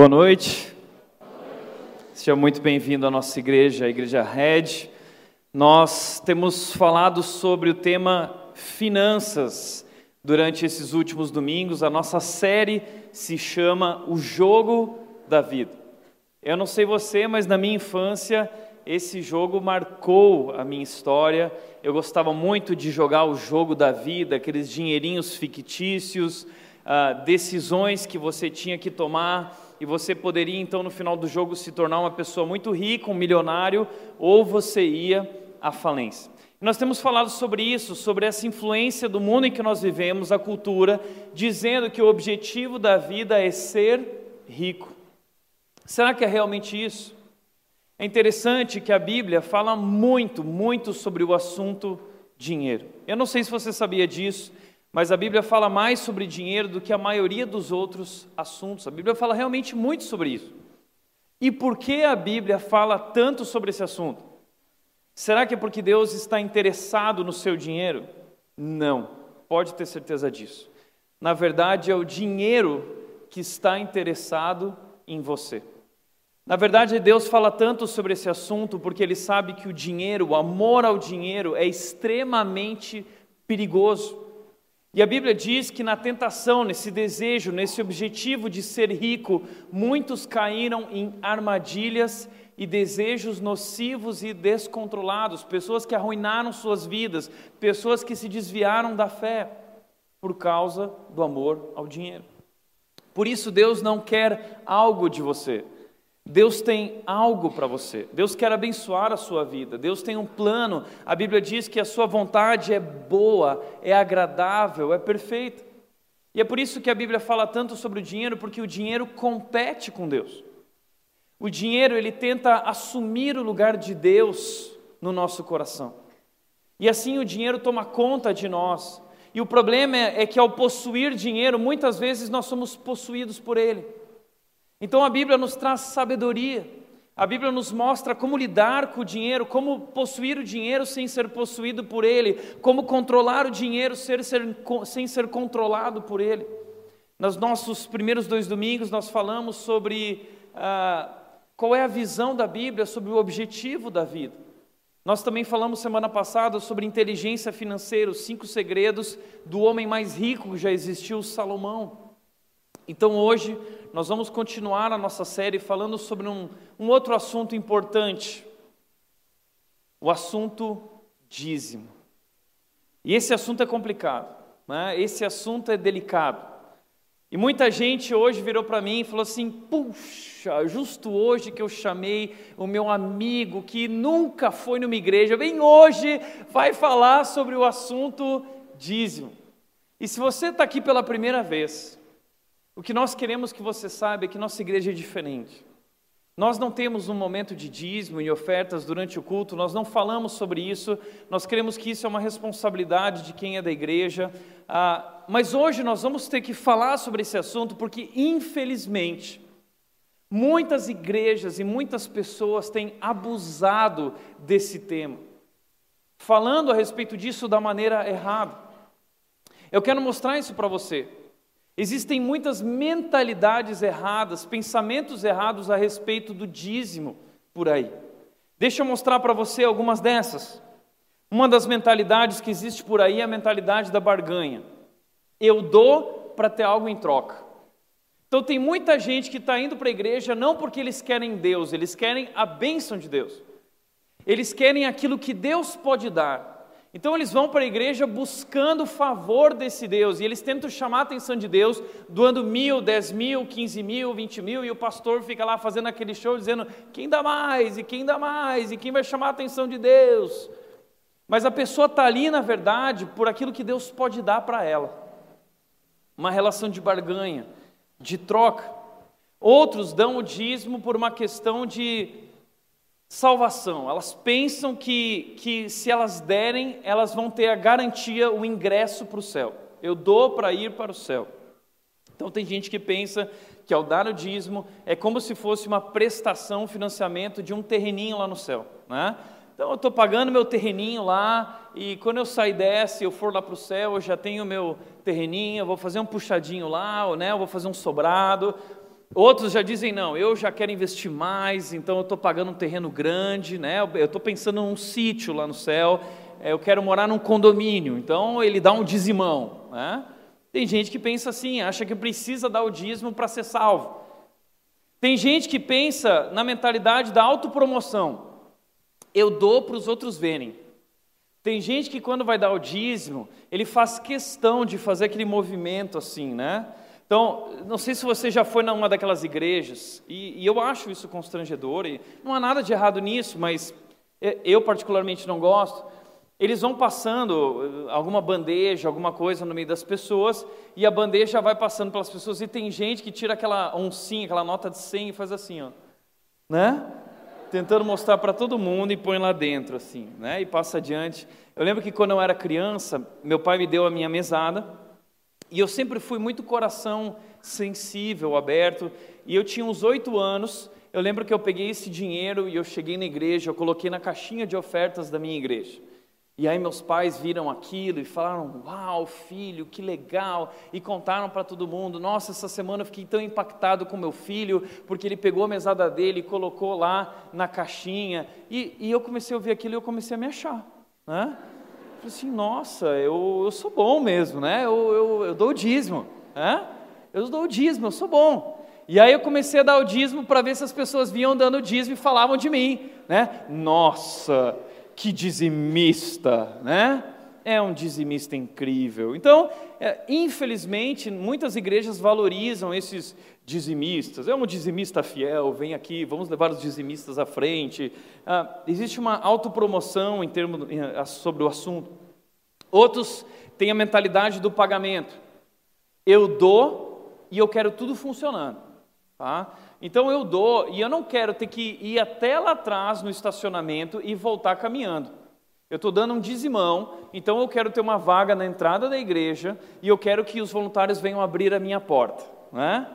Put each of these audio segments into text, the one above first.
Boa noite. Seja muito bem-vindo à nossa igreja, a Igreja Red. Nós temos falado sobre o tema finanças durante esses últimos domingos. A nossa série se chama O Jogo da Vida. Eu não sei você, mas na minha infância esse jogo marcou a minha história. Eu gostava muito de jogar o jogo da vida, aqueles dinheirinhos fictícios, uh, decisões que você tinha que tomar e você poderia então no final do jogo se tornar uma pessoa muito rica, um milionário, ou você ia à falência. Nós temos falado sobre isso, sobre essa influência do mundo em que nós vivemos, a cultura, dizendo que o objetivo da vida é ser rico. Será que é realmente isso? É interessante que a Bíblia fala muito, muito sobre o assunto dinheiro. Eu não sei se você sabia disso, mas a Bíblia fala mais sobre dinheiro do que a maioria dos outros assuntos. A Bíblia fala realmente muito sobre isso. E por que a Bíblia fala tanto sobre esse assunto? Será que é porque Deus está interessado no seu dinheiro? Não, pode ter certeza disso. Na verdade, é o dinheiro que está interessado em você. Na verdade, Deus fala tanto sobre esse assunto porque Ele sabe que o dinheiro, o amor ao dinheiro, é extremamente perigoso. E a Bíblia diz que na tentação, nesse desejo, nesse objetivo de ser rico, muitos caíram em armadilhas e desejos nocivos e descontrolados, pessoas que arruinaram suas vidas, pessoas que se desviaram da fé por causa do amor ao dinheiro. Por isso, Deus não quer algo de você. Deus tem algo para você. Deus quer abençoar a sua vida. Deus tem um plano. A Bíblia diz que a sua vontade é boa, é agradável, é perfeita. E é por isso que a Bíblia fala tanto sobre o dinheiro, porque o dinheiro compete com Deus. O dinheiro, ele tenta assumir o lugar de Deus no nosso coração. E assim o dinheiro toma conta de nós. E o problema é, é que ao possuir dinheiro, muitas vezes nós somos possuídos por ele. Então a Bíblia nos traz sabedoria. A Bíblia nos mostra como lidar com o dinheiro, como possuir o dinheiro sem ser possuído por ele, como controlar o dinheiro sem ser, sem ser controlado por ele. Nos nossos primeiros dois domingos, nós falamos sobre ah, qual é a visão da Bíblia sobre o objetivo da vida. Nós também falamos semana passada sobre inteligência financeira, os cinco segredos do homem mais rico que já existiu, Salomão. Então hoje nós vamos continuar a nossa série falando sobre um, um outro assunto importante, o assunto dízimo. E esse assunto é complicado, né? esse assunto é delicado. E muita gente hoje virou para mim e falou assim: puxa, justo hoje que eu chamei o meu amigo que nunca foi numa igreja, bem hoje vai falar sobre o assunto dízimo. E se você está aqui pela primeira vez, o que nós queremos que você saiba é que nossa igreja é diferente. Nós não temos um momento de dízimo e ofertas durante o culto, nós não falamos sobre isso, nós queremos que isso é uma responsabilidade de quem é da igreja, ah, mas hoje nós vamos ter que falar sobre esse assunto porque, infelizmente, muitas igrejas e muitas pessoas têm abusado desse tema, falando a respeito disso da maneira errada. Eu quero mostrar isso para você. Existem muitas mentalidades erradas, pensamentos errados a respeito do dízimo por aí. Deixa eu mostrar para você algumas dessas. Uma das mentalidades que existe por aí é a mentalidade da barganha. Eu dou para ter algo em troca. Então tem muita gente que está indo para a igreja não porque eles querem Deus, eles querem a bênção de Deus. Eles querem aquilo que Deus pode dar. Então eles vão para a igreja buscando o favor desse Deus e eles tentam chamar a atenção de Deus, doando mil, dez mil, quinze mil, vinte mil, e o pastor fica lá fazendo aquele show dizendo quem dá mais, e quem dá mais, e quem vai chamar a atenção de Deus. Mas a pessoa está ali, na verdade, por aquilo que Deus pode dar para ela. Uma relação de barganha, de troca. Outros dão o dízimo por uma questão de salvação. Elas pensam que, que se elas derem, elas vão ter a garantia, o ingresso para o céu. Eu dou para ir para o céu. Então tem gente que pensa que ao dar o dízimo é como se fosse uma prestação, um financiamento de um terreninho lá no céu. Né? Então eu estou pagando meu terreninho lá e quando eu sair dessa eu for lá para o céu, eu já tenho meu terreninho, eu vou fazer um puxadinho lá, ou, né, eu vou fazer um sobrado. Outros já dizem, não, eu já quero investir mais, então eu estou pagando um terreno grande, né? eu estou pensando num sítio lá no céu, é, eu quero morar num condomínio, então ele dá um dizimão. Né? Tem gente que pensa assim, acha que precisa dar o dízimo para ser salvo. Tem gente que pensa na mentalidade da autopromoção. Eu dou para os outros verem. Tem gente que quando vai dar o dízimo, ele faz questão de fazer aquele movimento assim, né? Então, não sei se você já foi numa daquelas igrejas, e, e eu acho isso constrangedor, e não há nada de errado nisso, mas eu particularmente não gosto. Eles vão passando eh, alguma bandeja, alguma coisa no meio das pessoas, e a bandeja vai passando pelas pessoas, e tem gente que tira aquela oncinha, aquela nota de 100 e faz assim, ó, né? Tentando mostrar para todo mundo e põe lá dentro, assim, né? E passa adiante. Eu lembro que quando eu era criança, meu pai me deu a minha mesada, e eu sempre fui muito coração sensível, aberto, e eu tinha uns oito anos, eu lembro que eu peguei esse dinheiro e eu cheguei na igreja, eu coloquei na caixinha de ofertas da minha igreja. E aí meus pais viram aquilo e falaram: "Uau, filho, que legal!" E contaram para todo mundo: "Nossa, essa semana eu fiquei tão impactado com meu filho, porque ele pegou a mesada dele e colocou lá na caixinha". E, e eu comecei a ouvir aquilo e eu comecei a me achar, né? Falei assim: "Nossa, eu, eu sou bom mesmo, né? Eu, eu, eu dou o dízimo, né? Eu dou o dízimo, eu sou bom". E aí eu comecei a dar o dízimo para ver se as pessoas vinham dando o dízimo e falavam de mim, né? Nossa, que dizimista, né? É um dizimista incrível. Então, é, infelizmente, muitas igrejas valorizam esses dizimistas. É um dizimista fiel, vem aqui, vamos levar os dizimistas à frente. Ah, existe uma autopromoção em termos sobre o assunto. Outros têm a mentalidade do pagamento. Eu dou e eu quero tudo funcionando. Tá? Então eu dou e eu não quero ter que ir até lá atrás no estacionamento e voltar caminhando. Eu estou dando um dizimão, então eu quero ter uma vaga na entrada da igreja e eu quero que os voluntários venham abrir a minha porta. Né?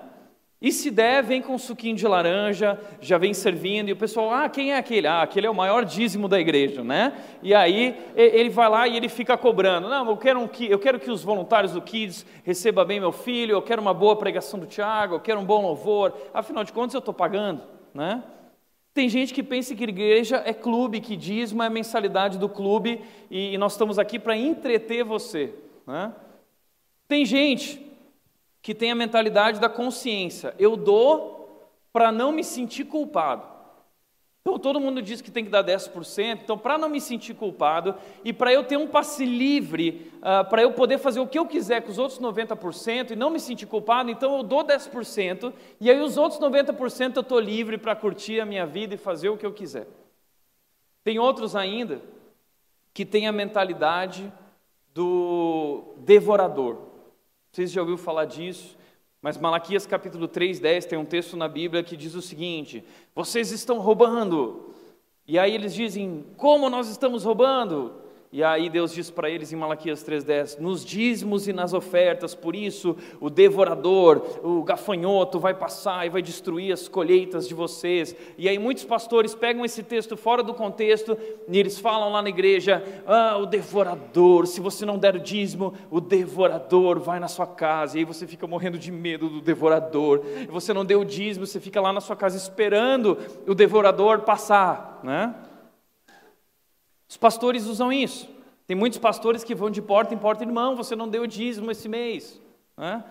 E se der, vem com um suquinho de laranja, já vem servindo, e o pessoal, ah, quem é aquele? Ah, aquele é o maior dízimo da igreja, né? E aí ele vai lá e ele fica cobrando. Não, eu quero, um, eu quero que os voluntários do Kids recebam bem meu filho, eu quero uma boa pregação do Tiago, eu quero um bom louvor. Afinal de contas, eu estou pagando, né? Tem gente que pensa que igreja é clube, que dízimo é mensalidade do clube, e nós estamos aqui para entreter você, né? Tem gente que tem a mentalidade da consciência. Eu dou para não me sentir culpado. Então todo mundo diz que tem que dar 10%, então para não me sentir culpado e para eu ter um passe livre, uh, para eu poder fazer o que eu quiser com os outros 90% e não me sentir culpado, então eu dou 10% e aí os outros 90% eu estou livre para curtir a minha vida e fazer o que eu quiser. Tem outros ainda que têm a mentalidade do devorador. Vocês já ouviram falar disso? Mas Malaquias capítulo 3, 10 tem um texto na Bíblia que diz o seguinte: Vocês estão roubando. E aí eles dizem: Como nós estamos roubando? E aí Deus diz para eles em Malaquias 3,10: Nos dízimos e nas ofertas, por isso o devorador, o gafanhoto vai passar e vai destruir as colheitas de vocês. E aí muitos pastores pegam esse texto fora do contexto e eles falam lá na igreja: Ah, o devorador, se você não der o dízimo, o devorador vai na sua casa. E aí você fica morrendo de medo do devorador. E você não deu o dízimo, você fica lá na sua casa esperando o devorador passar, né? Os pastores usam isso. Tem muitos pastores que vão de porta em porta, irmão, você não deu dízimo esse mês. Né?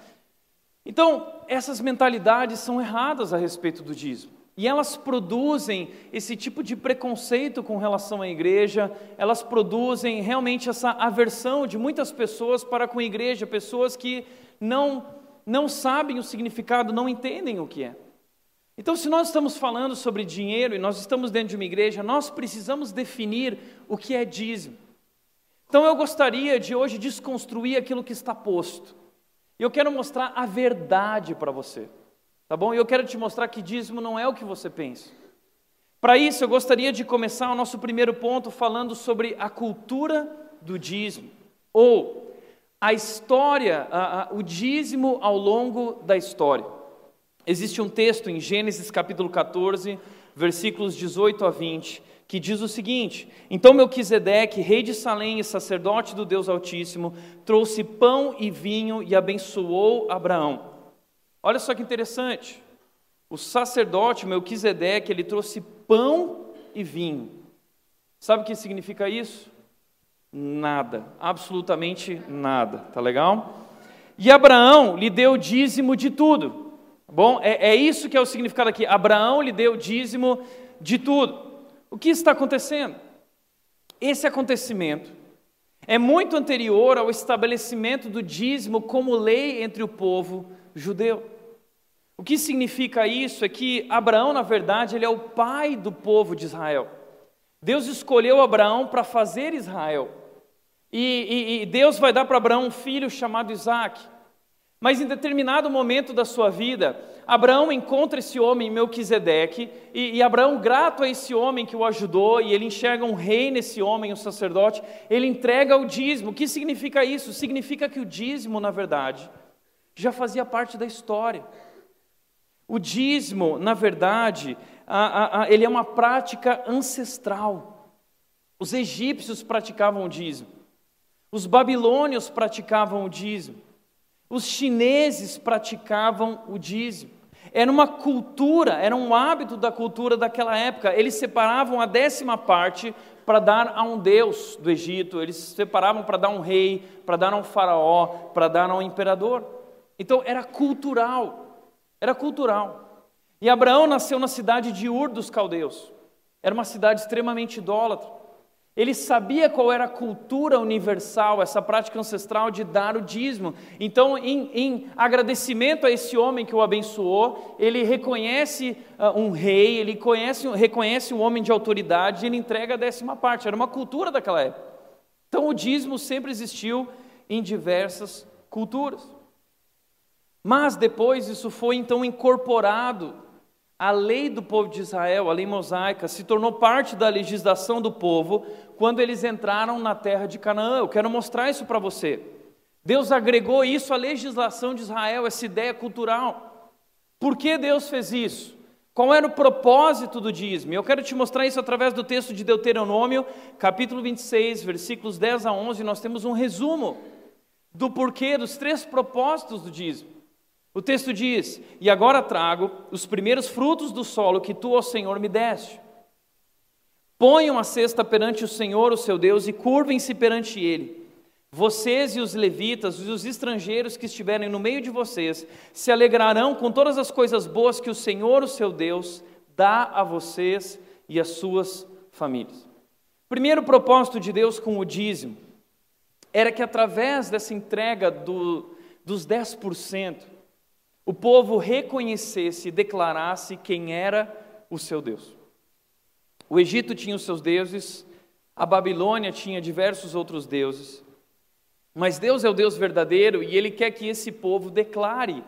Então, essas mentalidades são erradas a respeito do dízimo. E elas produzem esse tipo de preconceito com relação à igreja, elas produzem realmente essa aversão de muitas pessoas para com a igreja, pessoas que não, não sabem o significado, não entendem o que é. Então, se nós estamos falando sobre dinheiro e nós estamos dentro de uma igreja, nós precisamos definir o que é dízimo. Então, eu gostaria de hoje desconstruir aquilo que está posto. E eu quero mostrar a verdade para você, tá bom? E eu quero te mostrar que dízimo não é o que você pensa. Para isso, eu gostaria de começar o nosso primeiro ponto falando sobre a cultura do dízimo, ou a história, a, a, o dízimo ao longo da história. Existe um texto em Gênesis capítulo 14, versículos 18 a 20, que diz o seguinte: Então Melquisedeque, rei de Salém e sacerdote do Deus Altíssimo, trouxe pão e vinho e abençoou Abraão. Olha só que interessante. o sacerdote Melquisedeque, ele trouxe pão e vinho. Sabe o que significa isso? Nada, absolutamente nada, tá legal? E Abraão lhe deu dízimo de tudo. Bom, é, é isso que é o significado aqui. Abraão lhe deu dízimo de tudo. O que está acontecendo? Esse acontecimento é muito anterior ao estabelecimento do dízimo como lei entre o povo judeu. O que significa isso é que Abraão, na verdade, ele é o pai do povo de Israel. Deus escolheu Abraão para fazer Israel. E, e, e Deus vai dar para Abraão um filho chamado Isaac. Mas em determinado momento da sua vida, Abraão encontra esse homem, Melquisedeque, e, e Abraão, grato a esse homem que o ajudou, e ele enxerga um rei nesse homem, um sacerdote, ele entrega o dízimo. O que significa isso? Significa que o dízimo, na verdade, já fazia parte da história. O dízimo, na verdade, a, a, a, ele é uma prática ancestral. Os egípcios praticavam o dízimo, os babilônios praticavam o dízimo, os chineses praticavam o dízimo. Era uma cultura, era um hábito da cultura daquela época. Eles separavam a décima parte para dar a um deus do Egito, eles separavam para dar a um rei, para dar a um faraó, para dar a um imperador. Então era cultural. Era cultural. E Abraão nasceu na cidade de Ur dos Caldeus. Era uma cidade extremamente idólatra. Ele sabia qual era a cultura universal, essa prática ancestral de dar o dízimo. Então, em, em agradecimento a esse homem que o abençoou, ele reconhece uh, um rei, ele conhece, reconhece um homem de autoridade e ele entrega a décima parte. Era uma cultura daquela época. Então, o dízimo sempre existiu em diversas culturas. Mas depois isso foi então incorporado à lei do povo de Israel, a lei mosaica, se tornou parte da legislação do povo quando eles entraram na terra de Canaã. Eu quero mostrar isso para você. Deus agregou isso à legislação de Israel, essa ideia cultural. Por que Deus fez isso? Qual era o propósito do dízimo? Eu quero te mostrar isso através do texto de Deuteronômio, capítulo 26, versículos 10 a 11. Nós temos um resumo do porquê, dos três propósitos do dízimo. O texto diz: E agora trago os primeiros frutos do solo que tu, ó Senhor, me deste. Ponham a cesta perante o Senhor, o seu Deus, e curvem-se perante ele. Vocês e os levitas e os estrangeiros que estiverem no meio de vocês se alegrarão com todas as coisas boas que o Senhor, o seu Deus, dá a vocês e às suas famílias. Primeiro propósito de Deus com o dízimo era que através dessa entrega do, dos 10%, o povo reconhecesse e declarasse quem era o seu Deus. O Egito tinha os seus deuses, a Babilônia tinha diversos outros deuses, mas Deus é o Deus verdadeiro e Ele quer que esse povo declare,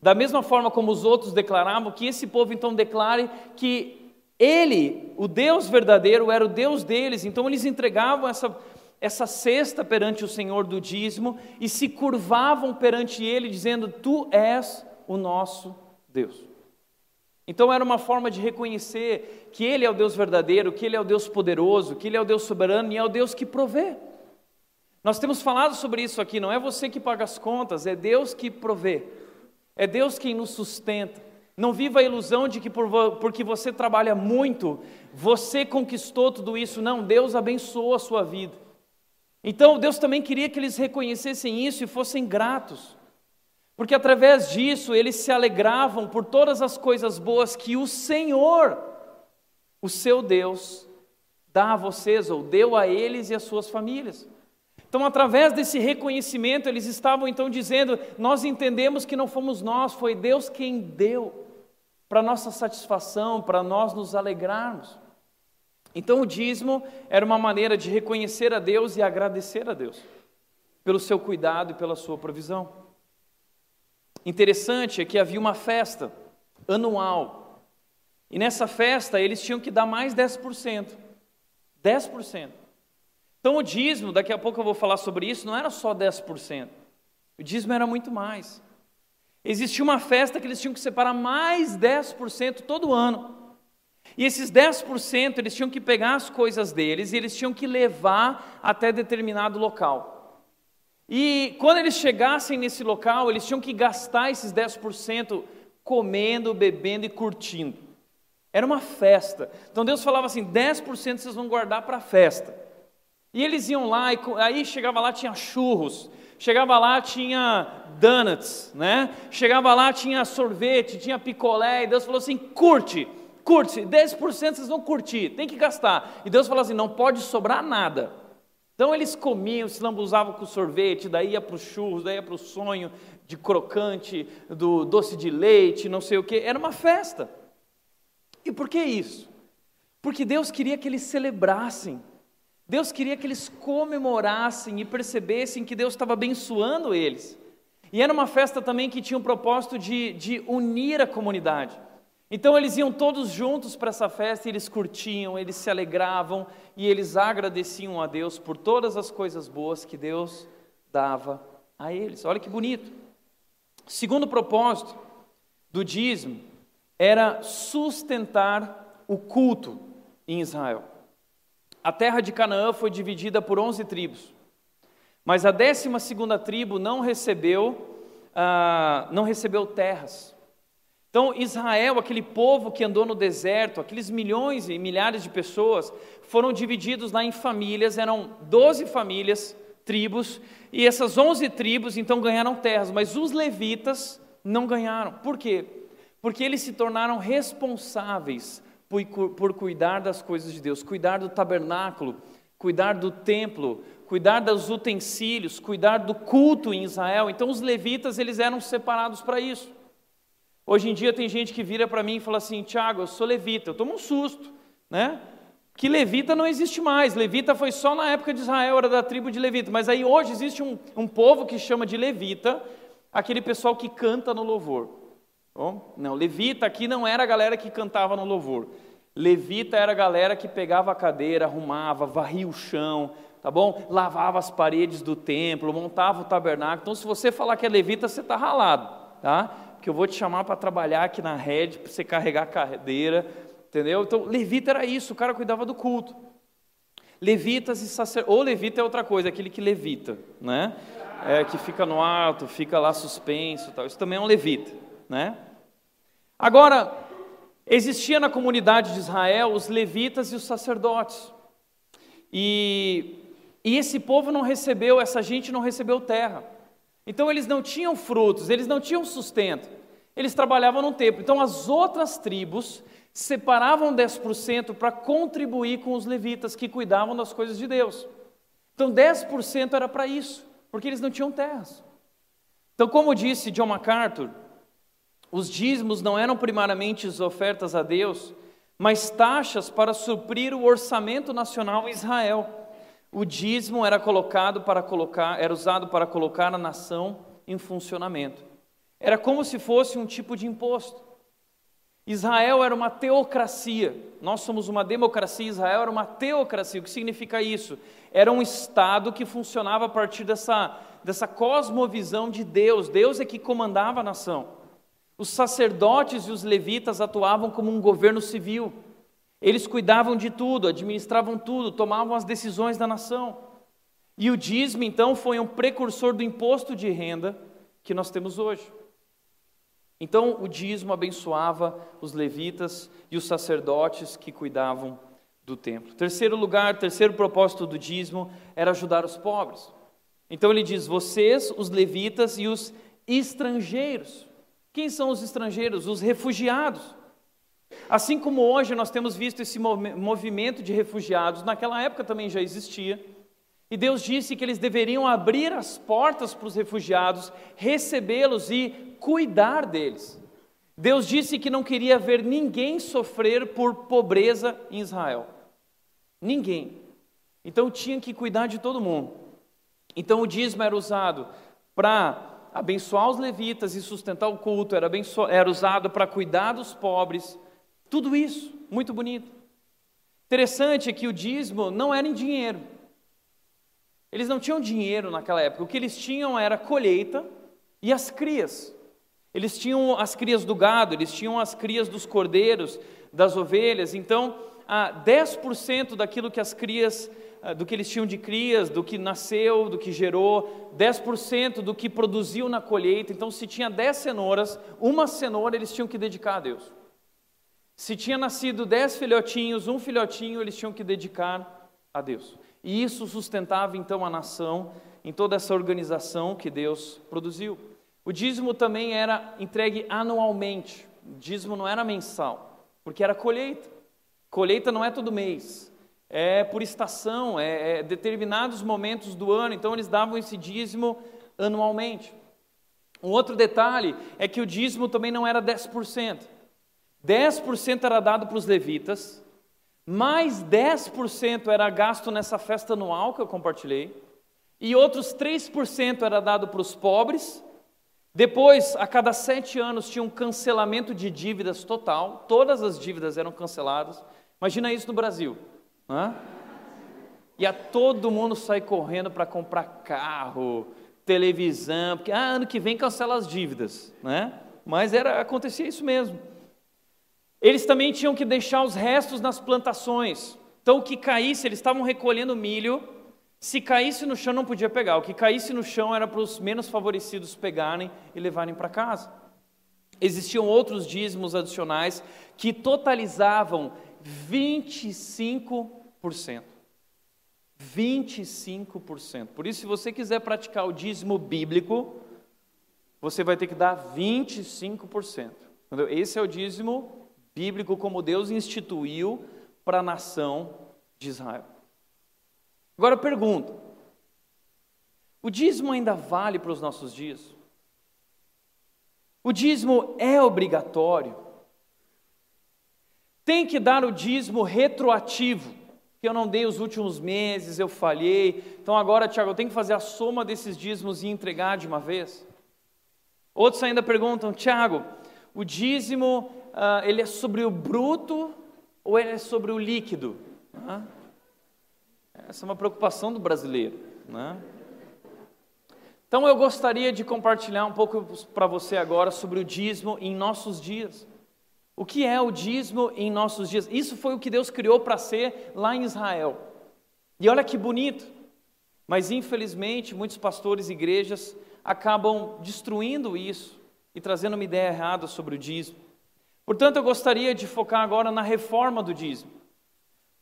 da mesma forma como os outros declaravam, que esse povo então declare que Ele, o Deus verdadeiro, era o Deus deles, então eles entregavam essa essa cesta perante o Senhor do dízimo e se curvavam perante Ele, dizendo: Tu és o nosso Deus. Então era uma forma de reconhecer que Ele é o Deus verdadeiro, que Ele é o Deus poderoso, que Ele é o Deus soberano e é o Deus que provê. Nós temos falado sobre isso aqui, não é você que paga as contas, é Deus que provê, é Deus quem nos sustenta. Não viva a ilusão de que por, porque você trabalha muito, você conquistou tudo isso. Não, Deus abençoou a sua vida. Então Deus também queria que eles reconhecessem isso e fossem gratos, porque através disso eles se alegravam por todas as coisas boas que o Senhor, o seu Deus, dá a vocês, ou deu a eles e às suas famílias. Então, através desse reconhecimento, eles estavam então dizendo: Nós entendemos que não fomos nós, foi Deus quem deu, para nossa satisfação, para nós nos alegrarmos. Então o dízimo era uma maneira de reconhecer a Deus e agradecer a Deus pelo seu cuidado e pela sua provisão. Interessante é que havia uma festa anual. E nessa festa eles tinham que dar mais 10%. 10%. Então o dízimo, daqui a pouco eu vou falar sobre isso, não era só 10%. O dízimo era muito mais. Existia uma festa que eles tinham que separar mais 10% todo ano. E esses 10% eles tinham que pegar as coisas deles e eles tinham que levar até determinado local. E quando eles chegassem nesse local, eles tinham que gastar esses 10% comendo, bebendo e curtindo. Era uma festa. Então Deus falava assim: 10% vocês vão guardar para a festa. E eles iam lá, e aí chegava lá, tinha churros, chegava lá, tinha donuts, né? Chegava lá, tinha sorvete, tinha picolé, e Deus falou assim: curte, curte, 10% vocês vão curtir, tem que gastar. E Deus falou assim: não pode sobrar nada. Então eles comiam, se lambuzavam com sorvete, daí ia para os churros, daí ia para o sonho de crocante, do doce de leite, não sei o que. Era uma festa. E por que isso? Porque Deus queria que eles celebrassem Deus queria que eles comemorassem e percebessem que Deus estava abençoando eles. E era uma festa também que tinha o propósito de, de unir a comunidade. Então eles iam todos juntos para essa festa e eles curtiam, eles se alegravam e eles agradeciam a Deus por todas as coisas boas que Deus dava a eles. Olha que bonito. Segundo propósito do dízimo era sustentar o culto em Israel. A terra de Canaã foi dividida por onze tribos, mas a décima segunda tribo não recebeu, ah, não recebeu terras. Então Israel, aquele povo que andou no deserto, aqueles milhões e milhares de pessoas, foram divididos lá em famílias, eram doze famílias, tribos, e essas onze tribos então ganharam terras, mas os levitas não ganharam. Por quê? Porque eles se tornaram responsáveis por, por cuidar das coisas de Deus, cuidar do tabernáculo, cuidar do templo, cuidar dos utensílios, cuidar do culto em Israel. Então os levitas, eles eram separados para isso. Hoje em dia tem gente que vira para mim e fala assim: Tiago, eu sou levita. Eu tomo um susto, né? Que levita não existe mais. Levita foi só na época de Israel, era da tribo de levita. Mas aí hoje existe um, um povo que chama de levita, aquele pessoal que canta no louvor. Bom, não, levita aqui não era a galera que cantava no louvor. Levita era a galera que pegava a cadeira, arrumava, varria o chão, tá bom? Lavava as paredes do templo, montava o tabernáculo. Então, se você falar que é levita, você está ralado, tá? Porque eu vou te chamar para trabalhar aqui na rede, para você carregar a cadeira, entendeu? Então, levita era isso, o cara cuidava do culto. Levitas e sacerdotes, ou levita é outra coisa, aquele que levita, né? É, que fica no alto, fica lá suspenso, tal. Isso também é um levita. Né? Agora, existia na comunidade de Israel os levitas e os sacerdotes. E, e esse povo não recebeu, essa gente não recebeu terra. Então eles não tinham frutos, eles não tinham sustento. Eles trabalhavam no templo. Então as outras tribos separavam 10% para contribuir com os levitas que cuidavam das coisas de Deus. Então 10% era para isso, porque eles não tinham terras. Então, como disse John MacArthur, os dízimos não eram primariamente ofertas a Deus, mas taxas para suprir o orçamento nacional em Israel. O dízimo era colocado para colocar, era usado para colocar a nação em funcionamento. Era como se fosse um tipo de imposto. Israel era uma teocracia, nós somos uma democracia, Israel era uma teocracia. O que significa isso? Era um Estado que funcionava a partir dessa, dessa cosmovisão de Deus, Deus é que comandava a nação. Os sacerdotes e os levitas atuavam como um governo civil. Eles cuidavam de tudo, administravam tudo, tomavam as decisões da nação. E o dízimo, então, foi um precursor do imposto de renda que nós temos hoje. Então, o dízimo abençoava os levitas e os sacerdotes que cuidavam do templo. Terceiro lugar, terceiro propósito do dízimo era ajudar os pobres. Então ele diz: vocês, os levitas e os estrangeiros. Quem são os estrangeiros? Os refugiados. Assim como hoje nós temos visto esse movimento de refugiados, naquela época também já existia. E Deus disse que eles deveriam abrir as portas para os refugiados, recebê-los e cuidar deles. Deus disse que não queria ver ninguém sofrer por pobreza em Israel. Ninguém. Então tinha que cuidar de todo mundo. Então o dízimo era usado para abençoar os levitas e sustentar o culto, era, era usado para cuidar dos pobres, tudo isso, muito bonito. Interessante é que o dízimo não era em dinheiro. Eles não tinham dinheiro naquela época, o que eles tinham era colheita e as crias. Eles tinham as crias do gado, eles tinham as crias dos cordeiros, das ovelhas, então, 10% daquilo que as crias ah, do que eles tinham de crias, do que nasceu, do que gerou, 10% do que produziu na colheita. Então, se tinha 10 cenouras, uma cenoura eles tinham que dedicar a Deus. Se tinha nascido 10 filhotinhos, um filhotinho eles tinham que dedicar a Deus. E isso sustentava então a nação em toda essa organização que Deus produziu. O dízimo também era entregue anualmente. O dízimo não era mensal, porque era colheita. Colheita não é todo mês é por estação, é, é determinados momentos do ano, então eles davam esse dízimo anualmente. Um outro detalhe é que o dízimo também não era 10%. 10% era dado para os levitas, mais 10% era gasto nessa festa anual que eu compartilhei, e outros 3% era dado para os pobres. Depois, a cada sete anos, tinha um cancelamento de dívidas total, todas as dívidas eram canceladas. Imagina isso no Brasil. Hã? E a todo mundo sai correndo para comprar carro, televisão, porque ah, ano que vem cancela as dívidas, né? Mas era acontecia isso mesmo. Eles também tinham que deixar os restos nas plantações. Então o que caísse, eles estavam recolhendo milho. Se caísse no chão não podia pegar. O que caísse no chão era para os menos favorecidos pegarem e levarem para casa. Existiam outros dízimos adicionais que totalizavam 25 25%. 25%. Por isso, se você quiser praticar o dízimo bíblico, você vai ter que dar 25%. Entendeu? Esse é o dízimo bíblico como Deus instituiu para a nação de Israel. Agora pergunto: o dízimo ainda vale para os nossos dias? O dízimo é obrigatório? Tem que dar o dízimo retroativo que eu não dei os últimos meses, eu falhei. Então agora, Tiago, eu tenho que fazer a soma desses dízimos e entregar de uma vez? Outros ainda perguntam, Tiago, o dízimo, uh, ele é sobre o bruto ou ele é sobre o líquido? Uh, essa é uma preocupação do brasileiro. Né? Então eu gostaria de compartilhar um pouco para você agora sobre o dízimo em nossos dias. O que é o dízimo em nossos dias? Isso foi o que Deus criou para ser lá em Israel. E olha que bonito. Mas infelizmente, muitos pastores e igrejas acabam destruindo isso e trazendo uma ideia errada sobre o dízimo. Portanto, eu gostaria de focar agora na reforma do dízimo.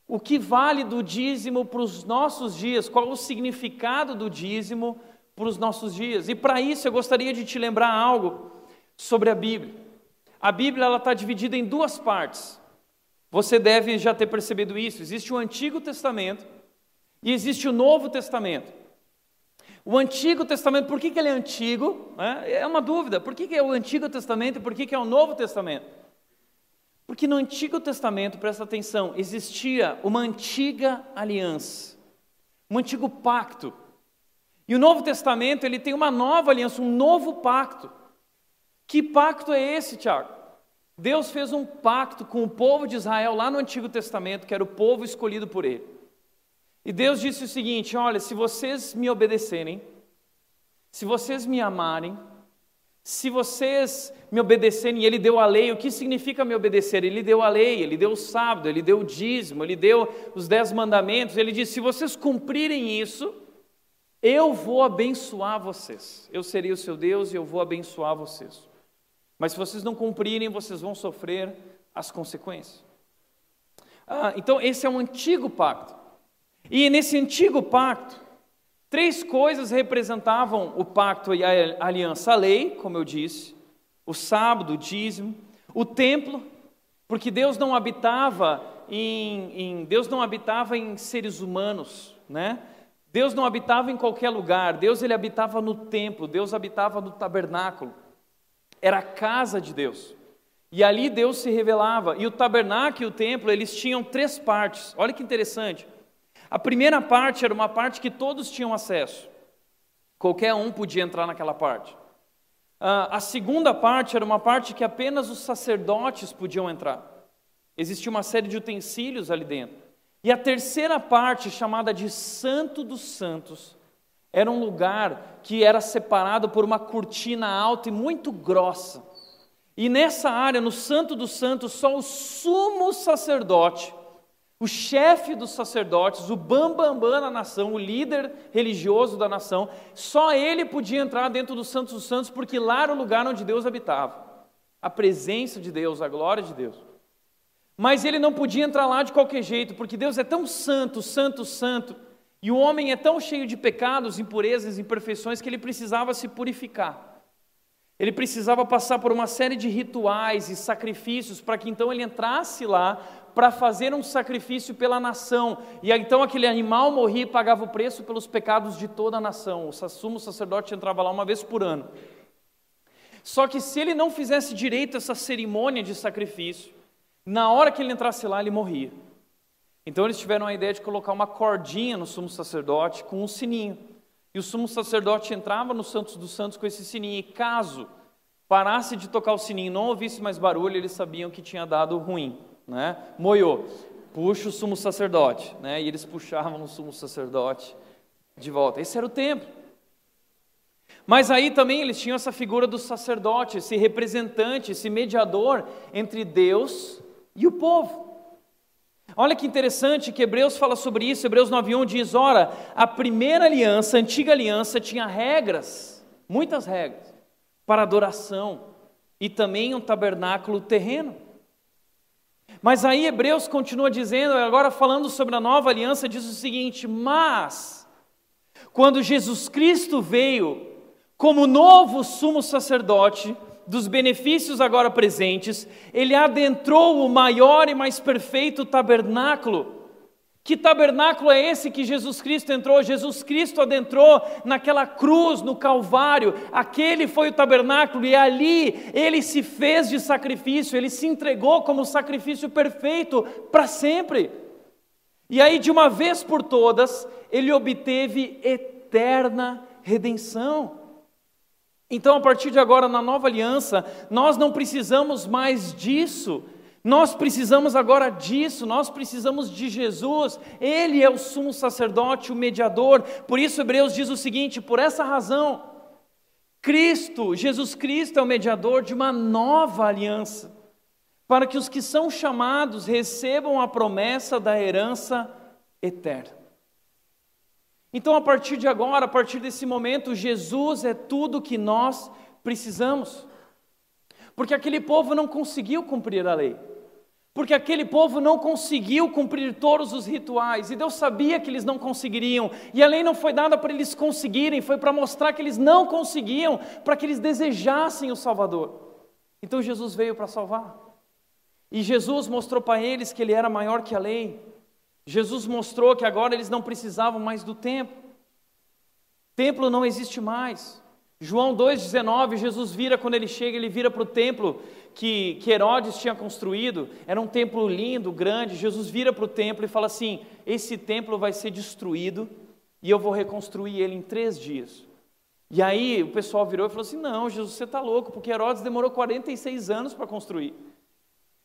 O que vale do dízimo para os nossos dias? Qual o significado do dízimo para os nossos dias? E para isso eu gostaria de te lembrar algo sobre a Bíblia. A Bíblia está dividida em duas partes. Você deve já ter percebido isso. Existe o Antigo Testamento e existe o Novo Testamento. O Antigo Testamento, por que, que ele é antigo? É uma dúvida. Por que, que é o Antigo Testamento e por que, que é o Novo Testamento? Porque no Antigo Testamento, presta atenção, existia uma antiga aliança, um antigo pacto. E o Novo Testamento, ele tem uma nova aliança, um novo pacto. Que pacto é esse, Tiago? Deus fez um pacto com o povo de Israel lá no Antigo Testamento, que era o povo escolhido por ele. E Deus disse o seguinte: Olha, se vocês me obedecerem, se vocês me amarem, se vocês me obedecerem, Ele deu a lei, o que significa me obedecer? Ele deu a lei, Ele deu o sábado, Ele deu o dízimo, Ele deu os dez mandamentos. Ele disse: se vocês cumprirem isso, eu vou abençoar vocês. Eu serei o seu Deus e eu vou abençoar vocês. Mas se vocês não cumprirem, vocês vão sofrer as consequências. Ah, então, esse é um antigo pacto. E nesse antigo pacto, três coisas representavam o pacto e a aliança: a lei, como eu disse, o sábado, o dízimo, o templo, porque Deus não habitava em, em Deus não habitava em seres humanos, né? Deus não habitava em qualquer lugar. Deus ele habitava no templo. Deus habitava no tabernáculo era a casa de Deus. E ali Deus se revelava. E o tabernáculo e o templo, eles tinham três partes. Olha que interessante. A primeira parte era uma parte que todos tinham acesso. Qualquer um podia entrar naquela parte. Ah, a segunda parte era uma parte que apenas os sacerdotes podiam entrar. Existia uma série de utensílios ali dentro. E a terceira parte, chamada de Santo dos Santos, era um lugar que era separado por uma cortina alta e muito grossa. E nessa área, no Santo dos Santos, só o sumo sacerdote o chefe dos sacerdotes, o bambambam bam, bam na nação, o líder religioso da nação, só ele podia entrar dentro do Santos dos Santos, porque lá era o lugar onde Deus habitava. A presença de Deus, a glória de Deus. Mas ele não podia entrar lá de qualquer jeito, porque Deus é tão santo, santo, santo, e o homem é tão cheio de pecados, impurezas, imperfeições, que ele precisava se purificar. Ele precisava passar por uma série de rituais e sacrifícios para que então ele entrasse lá para fazer um sacrifício pela nação. E então aquele animal morria e pagava o preço pelos pecados de toda a nação. O sumo sacerdote entrava lá uma vez por ano. Só que se ele não fizesse direito essa cerimônia de sacrifício, na hora que ele entrasse lá, ele morria. Então eles tiveram a ideia de colocar uma cordinha no sumo sacerdote com um sininho. E o sumo sacerdote entrava no Santos dos Santos com esse sininho, e caso parasse de tocar o sininho e não ouvisse mais barulho, eles sabiam que tinha dado ruim, né? Puxa o sumo sacerdote, né? E eles puxavam o sumo sacerdote de volta. Esse era o templo. Mas aí também eles tinham essa figura do sacerdote, esse representante, esse mediador entre Deus e o povo. Olha que interessante que Hebreus fala sobre isso. Hebreus 9:1 diz: "Ora, a primeira aliança, a antiga aliança tinha regras, muitas regras para adoração e também um tabernáculo terreno. Mas aí Hebreus continua dizendo, agora falando sobre a nova aliança, diz o seguinte: "Mas quando Jesus Cristo veio como novo sumo sacerdote, dos benefícios agora presentes, ele adentrou o maior e mais perfeito tabernáculo. Que tabernáculo é esse que Jesus Cristo entrou? Jesus Cristo adentrou naquela cruz, no Calvário, aquele foi o tabernáculo, e ali ele se fez de sacrifício, ele se entregou como sacrifício perfeito para sempre. E aí, de uma vez por todas, ele obteve eterna redenção. Então, a partir de agora, na nova aliança, nós não precisamos mais disso. Nós precisamos agora disso, nós precisamos de Jesus, Ele é o sumo sacerdote, o mediador. Por isso, Hebreus diz o seguinte: por essa razão, Cristo, Jesus Cristo é o mediador de uma nova aliança, para que os que são chamados recebam a promessa da herança eterna. Então, a partir de agora, a partir desse momento, Jesus é tudo que nós precisamos. Porque aquele povo não conseguiu cumprir a lei. Porque aquele povo não conseguiu cumprir todos os rituais, e Deus sabia que eles não conseguiriam, e a lei não foi dada para eles conseguirem, foi para mostrar que eles não conseguiam, para que eles desejassem o Salvador. Então Jesus veio para salvar. E Jesus mostrou para eles que ele era maior que a lei, Jesus mostrou que agora eles não precisavam mais do templo. Templo não existe mais. João 2,19, Jesus vira quando ele chega, ele vira para o templo que, que Herodes tinha construído, era um templo lindo, grande. Jesus vira para o templo e fala assim: Esse templo vai ser destruído e eu vou reconstruir ele em três dias. E aí o pessoal virou e falou assim: Não, Jesus, você está louco, porque Herodes demorou 46 anos para construir.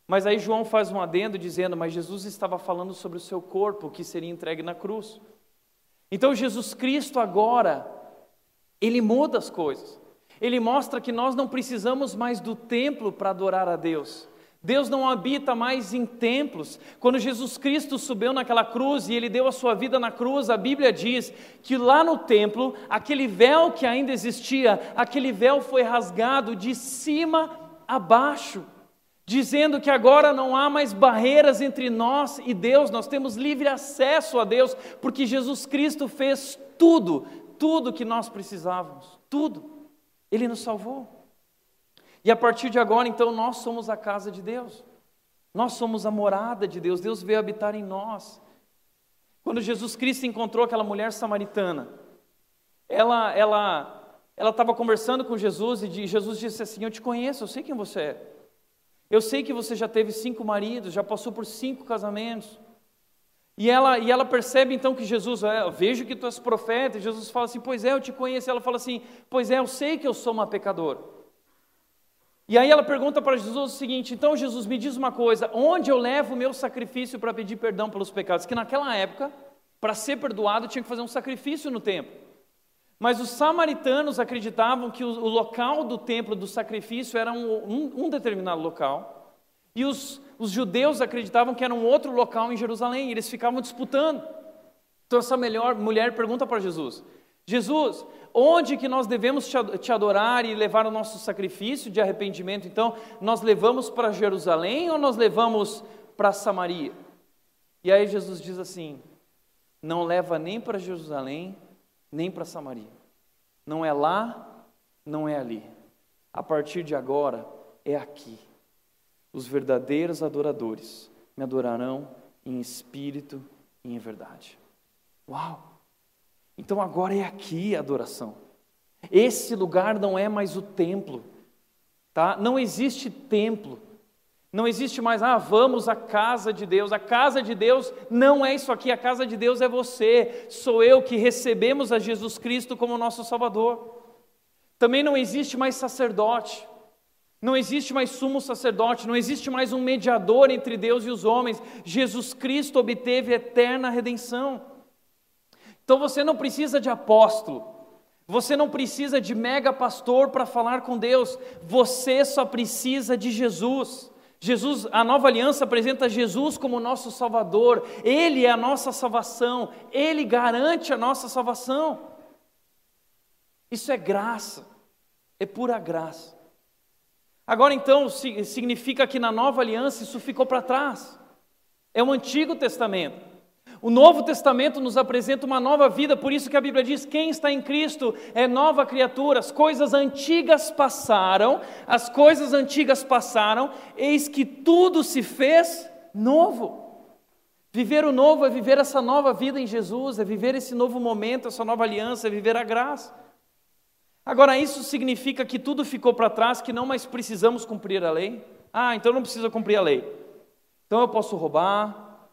Mas aí João faz um adendo dizendo: Mas Jesus estava falando sobre o seu corpo que seria entregue na cruz. Então Jesus Cristo agora, ele muda as coisas. Ele mostra que nós não precisamos mais do templo para adorar a Deus. Deus não habita mais em templos. Quando Jesus Cristo subiu naquela cruz e ele deu a sua vida na cruz, a Bíblia diz que lá no templo, aquele véu que ainda existia, aquele véu foi rasgado de cima a baixo dizendo que agora não há mais barreiras entre nós e Deus, nós temos livre acesso a Deus, porque Jesus Cristo fez tudo, tudo que nós precisávamos, tudo. Ele nos salvou. E a partir de agora, então, nós somos a casa de Deus. Nós somos a morada de Deus. Deus veio habitar em nós. Quando Jesus Cristo encontrou aquela mulher samaritana, ela ela ela estava conversando com Jesus e Jesus disse assim: Eu te conheço, eu sei quem você é. Eu sei que você já teve cinco maridos, já passou por cinco casamentos. E ela, e ela percebe então que Jesus, é, vejo que tu és profeta, e Jesus fala assim, pois é, eu te conheço. E ela fala assim, pois é, eu sei que eu sou uma pecadora. E aí ela pergunta para Jesus o seguinte: então Jesus, me diz uma coisa, onde eu levo o meu sacrifício para pedir perdão pelos pecados? Que naquela época, para ser perdoado, tinha que fazer um sacrifício no templo. Mas os samaritanos acreditavam que o, o local do templo do sacrifício era um, um, um determinado local, E os, os judeus acreditavam que era um outro local em Jerusalém, e eles ficavam disputando. Então essa melhor, mulher pergunta para Jesus: Jesus, onde que nós devemos te adorar e levar o nosso sacrifício de arrependimento? Então, nós levamos para Jerusalém ou nós levamos para Samaria? E aí Jesus diz assim: não leva nem para Jerusalém, nem para Samaria. Não é lá, não é ali. A partir de agora, é aqui. Os verdadeiros adoradores me adorarão em espírito e em verdade. Uau! Então agora é aqui a adoração. Esse lugar não é mais o templo, tá? Não existe templo. Não existe mais, ah, vamos à casa de Deus. A casa de Deus não é isso aqui, a casa de Deus é você, sou eu que recebemos a Jesus Cristo como nosso Salvador. Também não existe mais sacerdote, não existe mais sumo sacerdote, não existe mais um mediador entre Deus e os homens. Jesus Cristo obteve eterna redenção. Então você não precisa de apóstolo, você não precisa de mega pastor para falar com Deus, você só precisa de Jesus. Jesus, a nova aliança apresenta Jesus como nosso Salvador, Ele é a nossa salvação, Ele garante a nossa salvação. Isso é graça, é pura graça. Agora então, significa que na nova aliança isso ficou para trás, é o Antigo Testamento. O Novo Testamento nos apresenta uma nova vida, por isso que a Bíblia diz: quem está em Cristo é nova criatura. As coisas antigas passaram, as coisas antigas passaram, eis que tudo se fez novo. Viver o novo é viver essa nova vida em Jesus, é viver esse novo momento, essa nova aliança, é viver a graça. Agora, isso significa que tudo ficou para trás, que não mais precisamos cumprir a lei? Ah, então não precisa cumprir a lei. Então eu posso roubar,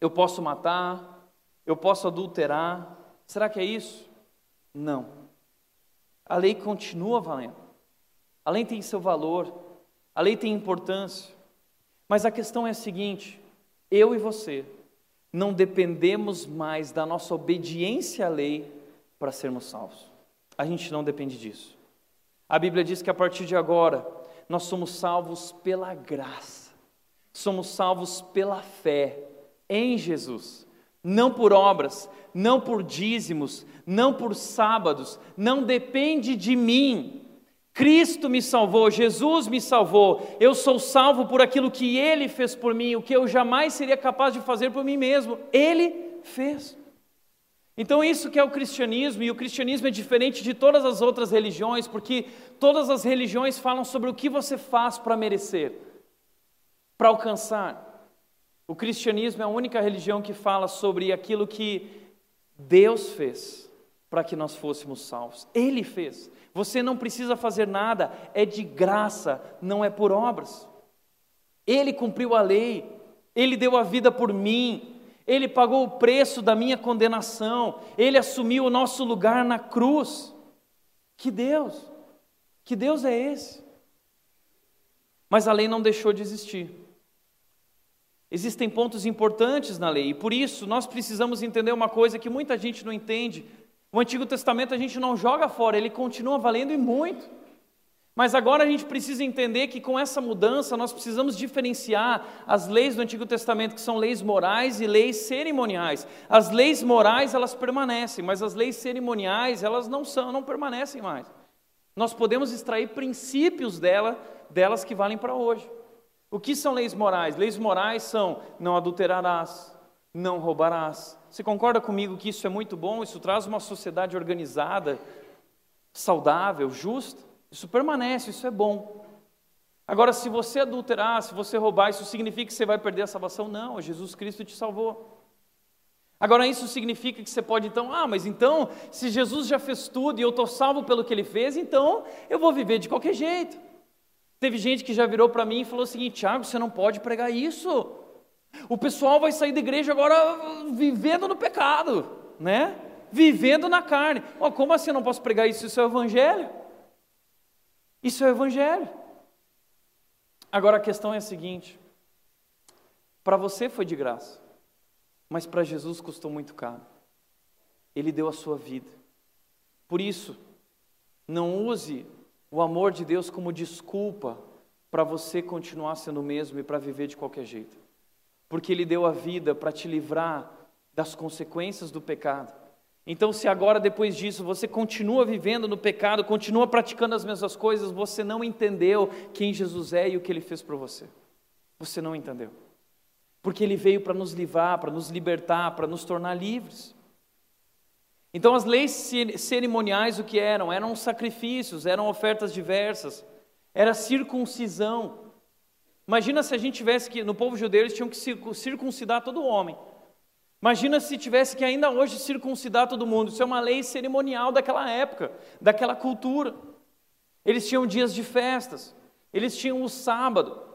eu posso matar, eu posso adulterar. Será que é isso? Não. A lei continua valendo. A lei tem seu valor, a lei tem importância. Mas a questão é a seguinte: eu e você não dependemos mais da nossa obediência à lei para sermos salvos. A gente não depende disso. A Bíblia diz que a partir de agora nós somos salvos pela graça, somos salvos pela fé em Jesus, não por obras, não por dízimos, não por sábados, não depende de mim. Cristo me salvou, Jesus me salvou, eu sou salvo por aquilo que Ele fez por mim, o que eu jamais seria capaz de fazer por mim mesmo, Ele fez. Então, isso que é o cristianismo, e o cristianismo é diferente de todas as outras religiões, porque todas as religiões falam sobre o que você faz para merecer, para alcançar. O cristianismo é a única religião que fala sobre aquilo que Deus fez para que nós fôssemos salvos. Ele fez. Você não precisa fazer nada, é de graça, não é por obras. Ele cumpriu a lei, ele deu a vida por mim, ele pagou o preço da minha condenação, ele assumiu o nosso lugar na cruz. Que Deus, que Deus é esse? Mas a lei não deixou de existir. Existem pontos importantes na lei, e por isso nós precisamos entender uma coisa que muita gente não entende. O Antigo Testamento a gente não joga fora, ele continua valendo e muito. Mas agora a gente precisa entender que com essa mudança nós precisamos diferenciar as leis do Antigo Testamento, que são leis morais e leis cerimoniais. As leis morais elas permanecem, mas as leis cerimoniais elas não são, não permanecem mais. Nós podemos extrair princípios dela, delas que valem para hoje. O que são leis morais? Leis morais são não adulterarás, não roubarás. Você concorda comigo que isso é muito bom? Isso traz uma sociedade organizada, saudável, justa? Isso permanece, isso é bom. Agora, se você adulterar, se você roubar, isso significa que você vai perder a salvação? Não, Jesus Cristo te salvou. Agora, isso significa que você pode então, ah, mas então, se Jesus já fez tudo e eu estou salvo pelo que ele fez, então eu vou viver de qualquer jeito. Teve gente que já virou para mim e falou o seguinte: Tiago, você não pode pregar isso. O pessoal vai sair da igreja agora vivendo no pecado, né? Vivendo na carne. Oh, como assim eu não posso pregar isso? Isso é o evangelho. Isso é o evangelho. Agora a questão é a seguinte: para você foi de graça, mas para Jesus custou muito caro. Ele deu a sua vida. Por isso, não use o amor de Deus como desculpa para você continuar sendo o mesmo e para viver de qualquer jeito. Porque Ele deu a vida para te livrar das consequências do pecado. Então, se agora, depois disso, você continua vivendo no pecado, continua praticando as mesmas coisas, você não entendeu quem Jesus é e o que Ele fez por você. Você não entendeu. Porque Ele veio para nos livrar, para nos libertar, para nos tornar livres. Então, as leis cerimoniais, o que eram? Eram sacrifícios, eram ofertas diversas, era circuncisão. Imagina se a gente tivesse que, no povo judeu, eles tinham que circuncidar todo homem. Imagina se tivesse que ainda hoje circuncidar todo mundo. Isso é uma lei cerimonial daquela época, daquela cultura. Eles tinham dias de festas, eles tinham o sábado.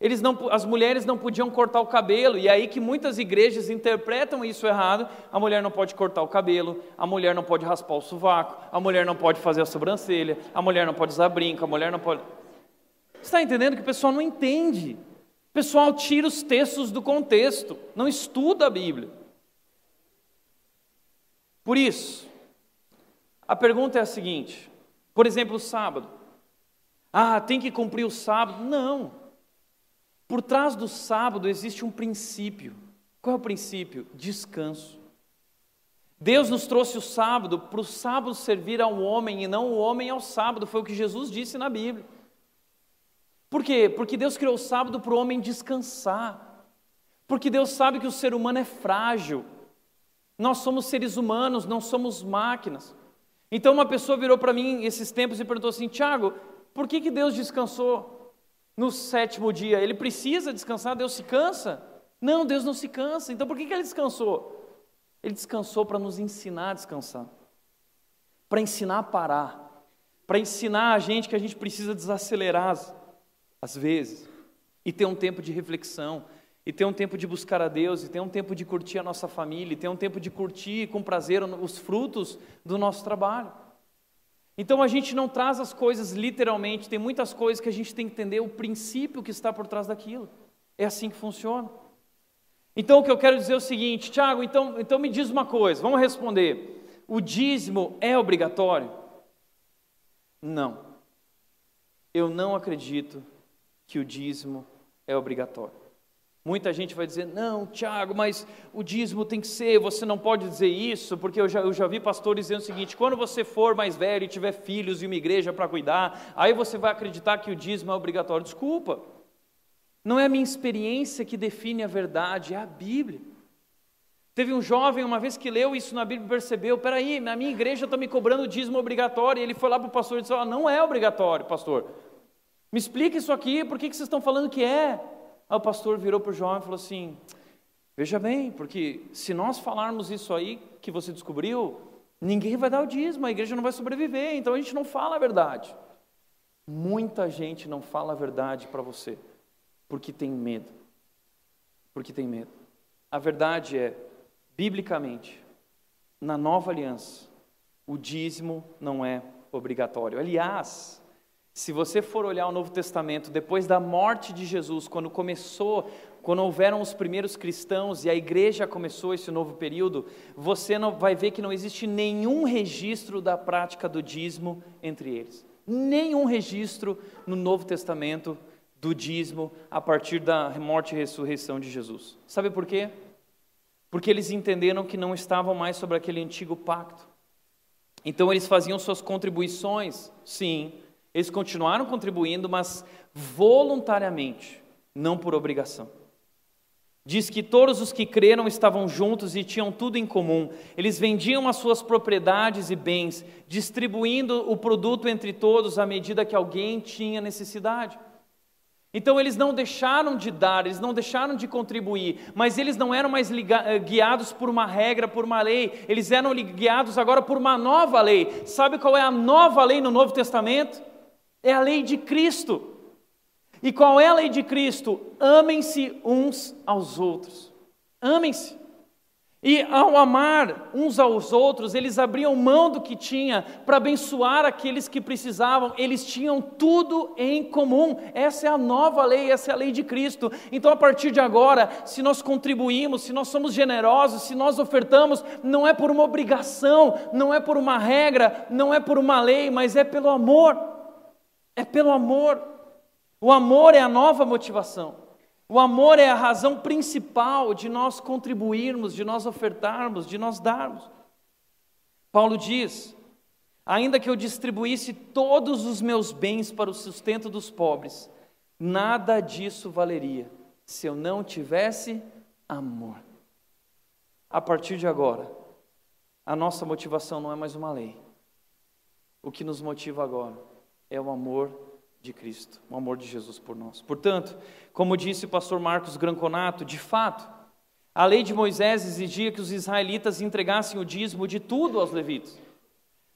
Eles não, as mulheres não podiam cortar o cabelo, e é aí que muitas igrejas interpretam isso errado. A mulher não pode cortar o cabelo, a mulher não pode raspar o sovaco, a mulher não pode fazer a sobrancelha, a mulher não pode usar brinco, a mulher não pode. Você está entendendo que o pessoal não entende? O pessoal tira os textos do contexto, não estuda a Bíblia. Por isso, a pergunta é a seguinte: por exemplo, o sábado. Ah, tem que cumprir o sábado? Não. Por trás do sábado existe um princípio. Qual é o princípio? Descanso. Deus nos trouxe o sábado para o sábado servir ao homem e não o homem ao sábado, foi o que Jesus disse na Bíblia. Por quê? Porque Deus criou o sábado para o homem descansar. Porque Deus sabe que o ser humano é frágil. Nós somos seres humanos, não somos máquinas. Então uma pessoa virou para mim esses tempos e perguntou assim: Tiago, por que, que Deus descansou? no sétimo dia. Ele precisa descansar, Deus se cansa? Não, Deus não se cansa. Então por que, que ele descansou? Ele descansou para nos ensinar a descansar, para ensinar a parar, para ensinar a gente que a gente precisa desacelerar às vezes e ter um tempo de reflexão, e ter um tempo de buscar a Deus, e ter um tempo de curtir a nossa família, e ter um tempo de curtir com prazer os frutos do nosso trabalho. Então a gente não traz as coisas literalmente, tem muitas coisas que a gente tem que entender o princípio que está por trás daquilo. É assim que funciona. Então o que eu quero dizer é o seguinte, Tiago, então, então me diz uma coisa, vamos responder. O dízimo é obrigatório? Não. Eu não acredito que o dízimo é obrigatório. Muita gente vai dizer, não, Tiago, mas o dízimo tem que ser, você não pode dizer isso, porque eu já, eu já vi pastores dizendo o seguinte: quando você for mais velho e tiver filhos e uma igreja para cuidar, aí você vai acreditar que o dízimo é obrigatório. Desculpa, não é a minha experiência que define a verdade, é a Bíblia. Teve um jovem uma vez que leu isso na Bíblia e percebeu: peraí, na minha igreja está me cobrando dízimo obrigatório. E ele foi lá para o pastor e disse: não é obrigatório, pastor. Me explica isso aqui, por que, que vocês estão falando que é? Aí o pastor virou para o jovem e falou assim: Veja bem, porque se nós falarmos isso aí que você descobriu, ninguém vai dar o dízimo, a igreja não vai sobreviver, então a gente não fala a verdade. Muita gente não fala a verdade para você, porque tem medo. Porque tem medo. A verdade é, biblicamente, na nova aliança, o dízimo não é obrigatório. Aliás, se você for olhar o Novo Testamento, depois da morte de Jesus, quando começou, quando houveram os primeiros cristãos e a igreja começou esse novo período, você não, vai ver que não existe nenhum registro da prática do dízimo entre eles. Nenhum registro no Novo Testamento do dízimo a partir da morte e ressurreição de Jesus. Sabe por quê? Porque eles entenderam que não estavam mais sobre aquele antigo pacto. Então eles faziam suas contribuições, sim, eles continuaram contribuindo, mas voluntariamente, não por obrigação. Diz que todos os que creram estavam juntos e tinham tudo em comum. Eles vendiam as suas propriedades e bens, distribuindo o produto entre todos à medida que alguém tinha necessidade. Então eles não deixaram de dar, eles não deixaram de contribuir, mas eles não eram mais eh, guiados por uma regra, por uma lei, eles eram guiados agora por uma nova lei. Sabe qual é a nova lei no Novo Testamento? É a lei de Cristo. E qual é a lei de Cristo? Amem-se uns aos outros. Amem-se. E ao amar uns aos outros, eles abriam mão do que tinha para abençoar aqueles que precisavam. Eles tinham tudo em comum. Essa é a nova lei, essa é a lei de Cristo. Então, a partir de agora, se nós contribuímos, se nós somos generosos, se nós ofertamos, não é por uma obrigação, não é por uma regra, não é por uma lei, mas é pelo amor. É pelo amor. O amor é a nova motivação. O amor é a razão principal de nós contribuirmos, de nós ofertarmos, de nós darmos. Paulo diz: ainda que eu distribuísse todos os meus bens para o sustento dos pobres, nada disso valeria se eu não tivesse amor. A partir de agora, a nossa motivação não é mais uma lei. O que nos motiva agora é o amor de Cristo, o amor de Jesus por nós. Portanto, como disse o pastor Marcos Granconato, de fato, a lei de Moisés exigia que os israelitas entregassem o dízimo de tudo aos levitas.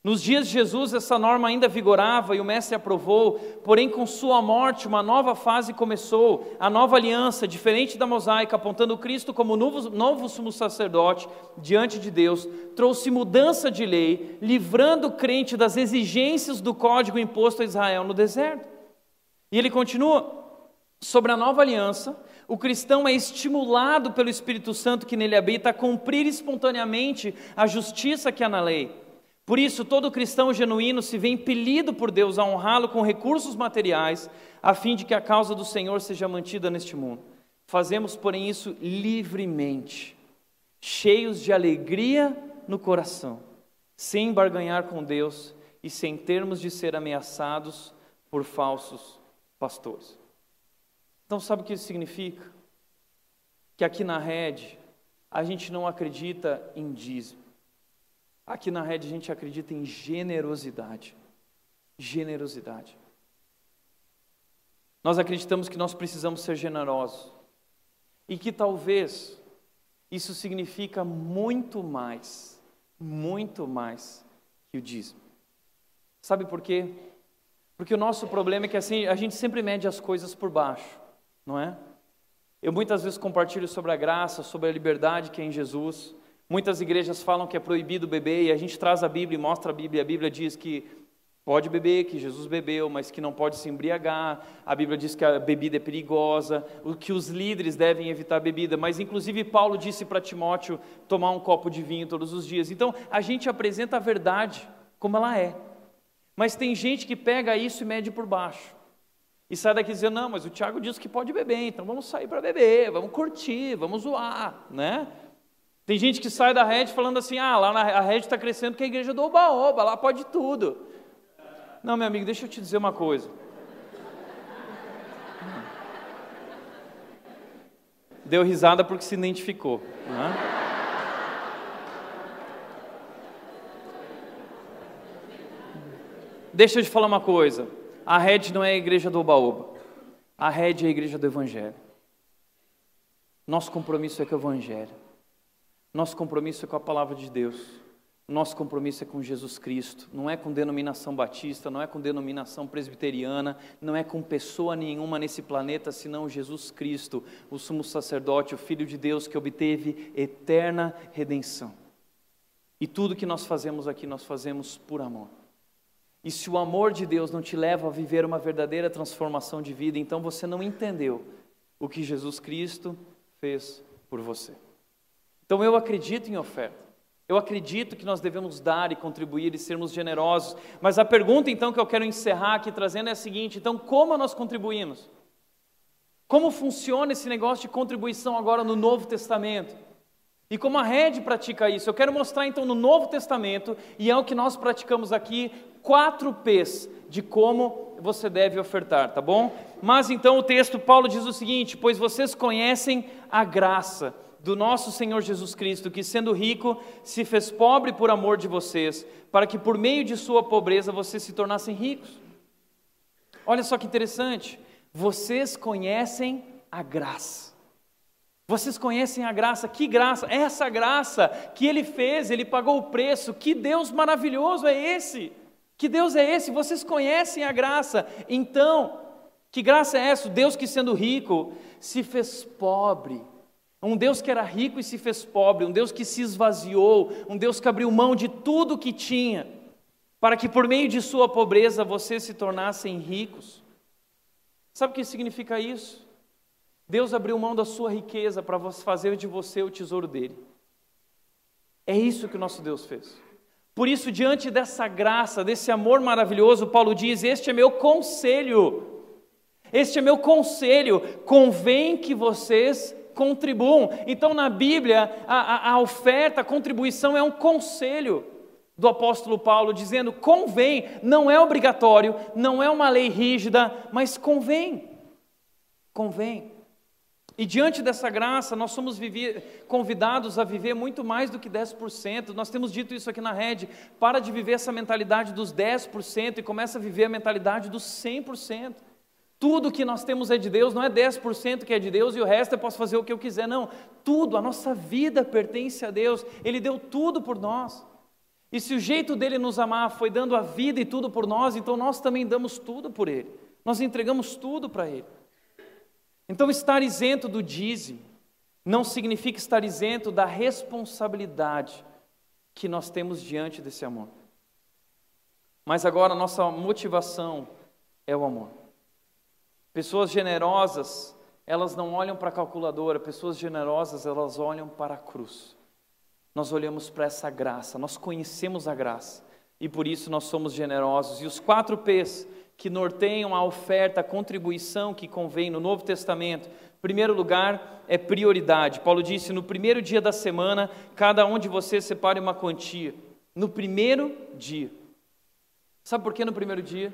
Nos dias de Jesus, essa norma ainda vigorava e o Mestre aprovou, porém, com sua morte, uma nova fase começou, a nova aliança, diferente da mosaica, apontando Cristo como novo, novo sumo sacerdote diante de Deus, trouxe mudança de lei, livrando o crente das exigências do código imposto a Israel no deserto. E ele continua: sobre a nova aliança, o cristão é estimulado pelo Espírito Santo que nele habita a cumprir espontaneamente a justiça que há na lei. Por isso, todo cristão genuíno se vê impelido por Deus a honrá-lo com recursos materiais, a fim de que a causa do Senhor seja mantida neste mundo. Fazemos, porém, isso livremente, cheios de alegria no coração, sem barganhar com Deus e sem termos de ser ameaçados por falsos pastores. Então, sabe o que isso significa? Que aqui na rede, a gente não acredita em dízimo. Aqui na rede a gente acredita em generosidade. Generosidade. Nós acreditamos que nós precisamos ser generosos. E que talvez isso significa muito mais, muito mais que o dízimo. Sabe por quê? Porque o nosso problema é que assim, a gente sempre mede as coisas por baixo, não é? Eu muitas vezes compartilho sobre a graça, sobre a liberdade que é em Jesus. Muitas igrejas falam que é proibido beber e a gente traz a Bíblia e mostra a Bíblia. A Bíblia diz que pode beber, que Jesus bebeu, mas que não pode se embriagar. A Bíblia diz que a bebida é perigosa, que os líderes devem evitar a bebida. Mas, inclusive, Paulo disse para Timóteo tomar um copo de vinho todos os dias. Então, a gente apresenta a verdade como ela é. Mas tem gente que pega isso e mede por baixo. E sai daqui dizendo, não, mas o Tiago disse que pode beber, então vamos sair para beber, vamos curtir, vamos zoar, né? Tem gente que sai da rede falando assim: ah, lá na, a rede está crescendo que a igreja do Oba-Oba, lá pode tudo. Não, meu amigo, deixa eu te dizer uma coisa. Deu risada porque se identificou. Né? Deixa eu te falar uma coisa. A rede não é a igreja do Oba-Oba. A rede é a igreja do Evangelho. Nosso compromisso é com o Evangelho. Nosso compromisso é com a palavra de Deus. Nosso compromisso é com Jesus Cristo, não é com denominação batista, não é com denominação presbiteriana, não é com pessoa nenhuma nesse planeta senão Jesus Cristo, o sumo sacerdote, o Filho de Deus que obteve eterna redenção. E tudo que nós fazemos aqui, nós fazemos por amor. E se o amor de Deus não te leva a viver uma verdadeira transformação de vida, então você não entendeu o que Jesus Cristo fez por você. Então eu acredito em oferta. Eu acredito que nós devemos dar e contribuir e sermos generosos. Mas a pergunta então que eu quero encerrar aqui trazendo é a seguinte: então como nós contribuímos? Como funciona esse negócio de contribuição agora no Novo Testamento? E como a rede pratica isso? Eu quero mostrar então no Novo Testamento, e é o que nós praticamos aqui, quatro P's de como você deve ofertar, tá bom? Mas então o texto, Paulo diz o seguinte: Pois vocês conhecem a graça do nosso Senhor Jesus Cristo, que sendo rico, se fez pobre por amor de vocês, para que por meio de sua pobreza vocês se tornassem ricos. Olha só que interessante, vocês conhecem a graça. Vocês conhecem a graça, que graça? Essa graça que ele fez, ele pagou o preço. Que Deus maravilhoso é esse? Que Deus é esse? Vocês conhecem a graça. Então, que graça é essa? Deus que sendo rico se fez pobre um Deus que era rico e se fez pobre, um Deus que se esvaziou, um Deus que abriu mão de tudo que tinha, para que por meio de sua pobreza vocês se tornassem ricos. Sabe o que significa isso? Deus abriu mão da sua riqueza para fazer de você o tesouro dele. É isso que o nosso Deus fez. Por isso, diante dessa graça, desse amor maravilhoso, Paulo diz: Este é meu conselho Este é meu conselho, convém que vocês contribuam. Então, na Bíblia, a, a, a oferta, a contribuição é um conselho do apóstolo Paulo, dizendo: convém, não é obrigatório, não é uma lei rígida, mas convém. Convém. E diante dessa graça, nós somos viver, convidados a viver muito mais do que 10%. Nós temos dito isso aqui na rede. Para de viver essa mentalidade dos 10% e começa a viver a mentalidade dos 100%. Tudo que nós temos é de Deus, não é 10% que é de Deus e o resto eu posso fazer o que eu quiser, não. Tudo, a nossa vida pertence a Deus, Ele deu tudo por nós. E se o jeito dele nos amar foi dando a vida e tudo por nós, então nós também damos tudo por Ele, nós entregamos tudo para Ele. Então, estar isento do dízimo não significa estar isento da responsabilidade que nós temos diante desse amor. Mas agora nossa motivação é o amor. Pessoas generosas, elas não olham para a calculadora, pessoas generosas, elas olham para a cruz. Nós olhamos para essa graça, nós conhecemos a graça e por isso nós somos generosos. E os quatro P's que norteiam a oferta, a contribuição que convém no Novo Testamento, primeiro lugar é prioridade. Paulo disse: no primeiro dia da semana, cada um de vocês separe uma quantia. No primeiro dia. Sabe por que no primeiro dia?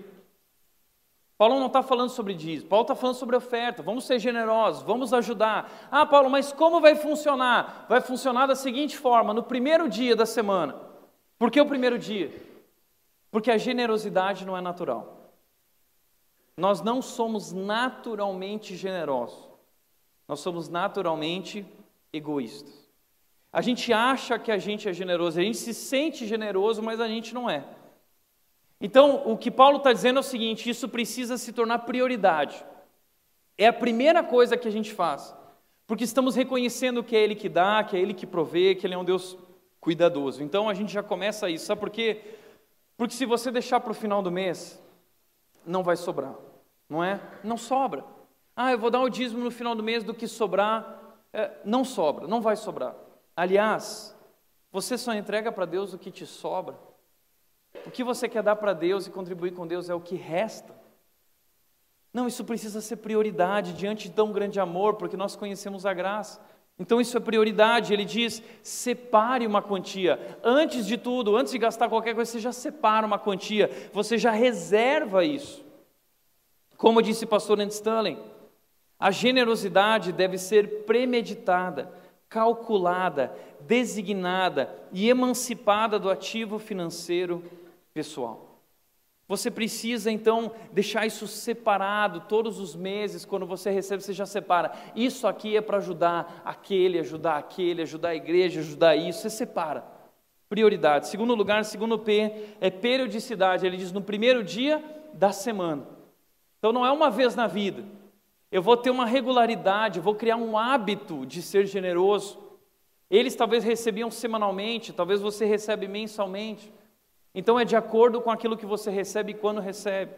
Paulo não está falando sobre dízimo, Paulo está falando sobre oferta. Vamos ser generosos, vamos ajudar. Ah, Paulo, mas como vai funcionar? Vai funcionar da seguinte forma: no primeiro dia da semana. Por que o primeiro dia? Porque a generosidade não é natural. Nós não somos naturalmente generosos, nós somos naturalmente egoístas. A gente acha que a gente é generoso, a gente se sente generoso, mas a gente não é. Então, o que Paulo está dizendo é o seguinte: isso precisa se tornar prioridade. É a primeira coisa que a gente faz, porque estamos reconhecendo que é Ele que dá, que é Ele que provê, que Ele é um Deus cuidadoso. Então a gente já começa isso. Sabe por quê? Porque se você deixar para o final do mês, não vai sobrar, não é? Não sobra. Ah, eu vou dar o dízimo no final do mês do que sobrar. É, não sobra, não vai sobrar. Aliás, você só entrega para Deus o que te sobra. O que você quer dar para Deus e contribuir com Deus é o que resta. Não, isso precisa ser prioridade diante de tão grande amor, porque nós conhecemos a graça. Então isso é prioridade. Ele diz: separe uma quantia. Antes de tudo, antes de gastar qualquer coisa, você já separa uma quantia, você já reserva isso. Como disse o pastor Andy Stanley, a generosidade deve ser premeditada, calculada, designada e emancipada do ativo financeiro pessoal. Você precisa então deixar isso separado todos os meses, quando você recebe, você já separa. Isso aqui é para ajudar aquele, ajudar aquele, ajudar a igreja, ajudar isso, você separa. Prioridade. Segundo lugar, segundo P, é periodicidade. Ele diz no primeiro dia da semana. Então não é uma vez na vida. Eu vou ter uma regularidade, vou criar um hábito de ser generoso. Eles talvez recebiam semanalmente, talvez você recebe mensalmente. Então é de acordo com aquilo que você recebe e quando recebe.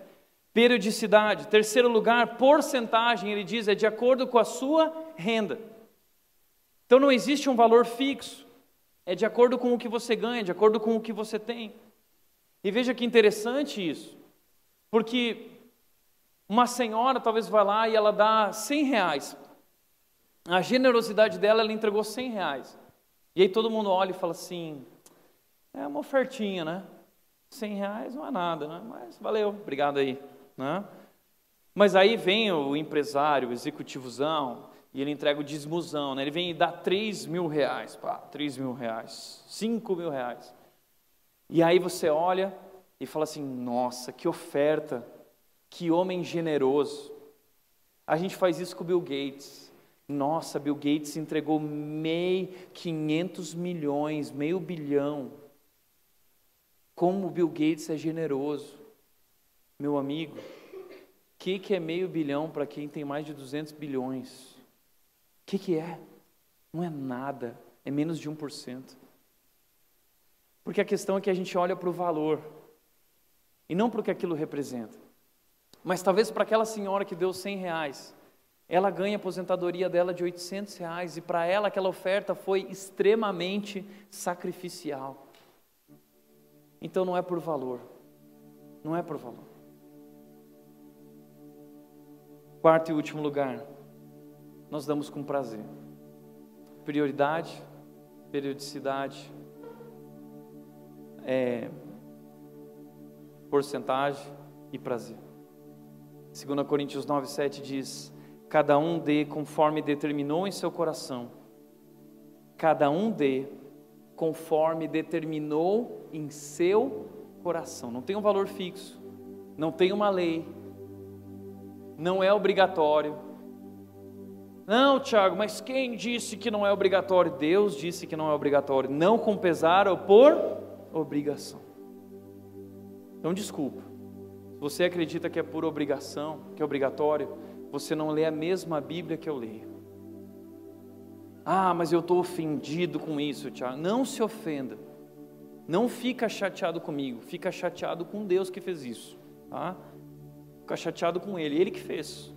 Periodicidade. Terceiro lugar, porcentagem, ele diz, é de acordo com a sua renda. Então não existe um valor fixo. É de acordo com o que você ganha, de acordo com o que você tem. E veja que interessante isso. Porque uma senhora talvez vai lá e ela dá 100 reais. A generosidade dela, ela entregou 100 reais. E aí todo mundo olha e fala assim, é uma ofertinha, né? 100 reais não é nada, né? mas valeu, obrigado aí. Né? Mas aí vem o empresário, o executivozão, e ele entrega o dízimozão, né? ele vem e dá 3 mil reais, pá, 3 mil reais, 5 mil reais. E aí você olha e fala assim, nossa, que oferta, que homem generoso. A gente faz isso com o Bill Gates. Nossa, Bill Gates entregou meio 500 milhões, meio bilhão como o Bill Gates é generoso. Meu amigo, o que, que é meio bilhão para quem tem mais de 200 bilhões? O que, que é? Não é nada, é menos de 1%. Porque a questão é que a gente olha para o valor e não para o que aquilo representa. Mas talvez para aquela senhora que deu 100 reais, ela ganha a aposentadoria dela de 800 reais e para ela aquela oferta foi extremamente sacrificial. Então não é por valor. Não é por valor. Quarto e último lugar, nós damos com prazer. Prioridade, periodicidade, é, porcentagem e prazer. 2 Coríntios 9, 7 diz: Cada um dê conforme determinou em seu coração, cada um dê conforme determinou em seu coração. Não tem um valor fixo, não tem uma lei, não é obrigatório. Não, Tiago, mas quem disse que não é obrigatório? Deus disse que não é obrigatório. Não com pesar ou por obrigação. Então, desculpa. Se você acredita que é por obrigação, que é obrigatório, você não lê a mesma Bíblia que eu leio. Ah, mas eu estou ofendido com isso, Tiago. Não se ofenda. Não fica chateado comigo, fica chateado com Deus que fez isso. Tá? Fica chateado com Ele, Ele que fez.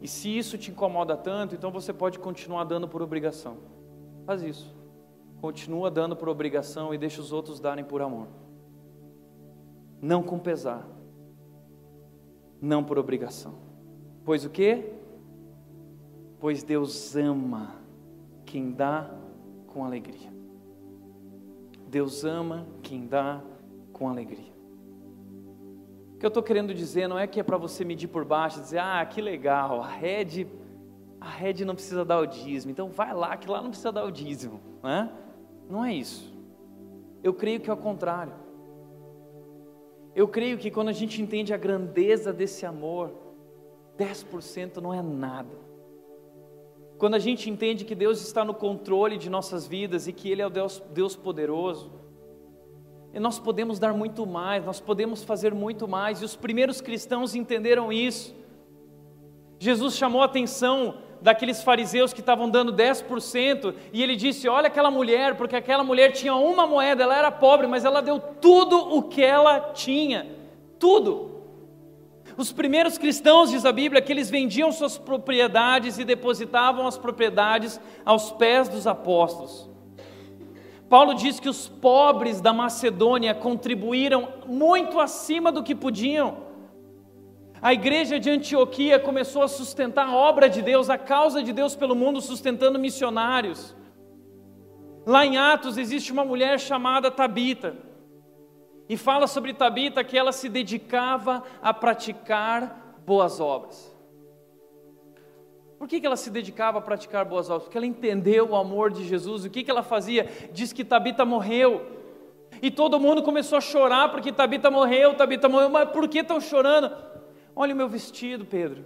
E se isso te incomoda tanto, então você pode continuar dando por obrigação. Faz isso. Continua dando por obrigação e deixa os outros darem por amor. Não com pesar. Não por obrigação. Pois o que? Pois Deus ama quem dá com alegria. Deus ama quem dá com alegria. O que eu estou querendo dizer não é que é para você medir por baixo dizer, ah, que legal, a rede, a rede não precisa dar o dízimo, então vai lá, que lá não precisa dar o dízimo. Não é, não é isso. Eu creio que é o contrário. Eu creio que quando a gente entende a grandeza desse amor, 10% não é nada. Quando a gente entende que Deus está no controle de nossas vidas e que Ele é o Deus, Deus poderoso, nós podemos dar muito mais, nós podemos fazer muito mais, e os primeiros cristãos entenderam isso. Jesus chamou a atenção daqueles fariseus que estavam dando 10%, e ele disse: Olha aquela mulher, porque aquela mulher tinha uma moeda, ela era pobre, mas ela deu tudo o que ela tinha, tudo. Os primeiros cristãos, diz a Bíblia, que eles vendiam suas propriedades e depositavam as propriedades aos pés dos apóstolos. Paulo diz que os pobres da Macedônia contribuíram muito acima do que podiam. A igreja de Antioquia começou a sustentar a obra de Deus, a causa de Deus pelo mundo, sustentando missionários. Lá em Atos existe uma mulher chamada Tabita. E fala sobre Tabita que ela se dedicava a praticar boas obras. Por que, que ela se dedicava a praticar boas obras? Porque ela entendeu o amor de Jesus. O que, que ela fazia? Diz que Tabita morreu. E todo mundo começou a chorar porque Tabita morreu, Tabita morreu. Mas por que estão chorando? Olha o meu vestido, Pedro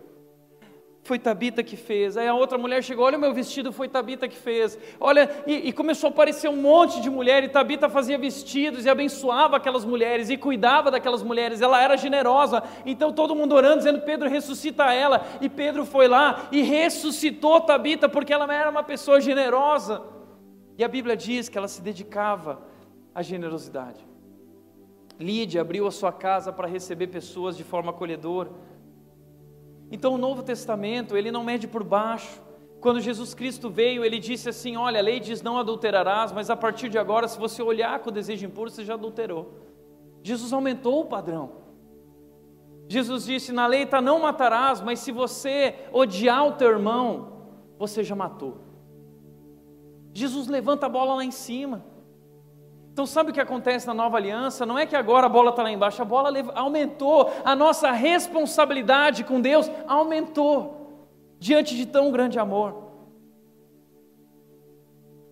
foi Tabita que fez. Aí a outra mulher chegou, olha o meu vestido, foi Tabita que fez. Olha, e, e, começou a aparecer um monte de mulher, e Tabita fazia vestidos e abençoava aquelas mulheres e cuidava daquelas mulheres. Ela era generosa. Então todo mundo orando, dizendo: Pedro, ressuscita ela. E Pedro foi lá e ressuscitou Tabita, porque ela era uma pessoa generosa. E a Bíblia diz que ela se dedicava à generosidade. Lídia abriu a sua casa para receber pessoas de forma acolhedora. Então o Novo Testamento, ele não mede por baixo. Quando Jesus Cristo veio, ele disse assim: Olha, a lei diz não adulterarás, mas a partir de agora, se você olhar com o desejo impuro, você já adulterou. Jesus aumentou o padrão. Jesus disse: Na lei está não matarás, mas se você odiar o teu irmão, você já matou. Jesus levanta a bola lá em cima. Então, sabe o que acontece na nova aliança? Não é que agora a bola está lá embaixo, a bola aumentou, a nossa responsabilidade com Deus aumentou, diante de tão grande amor.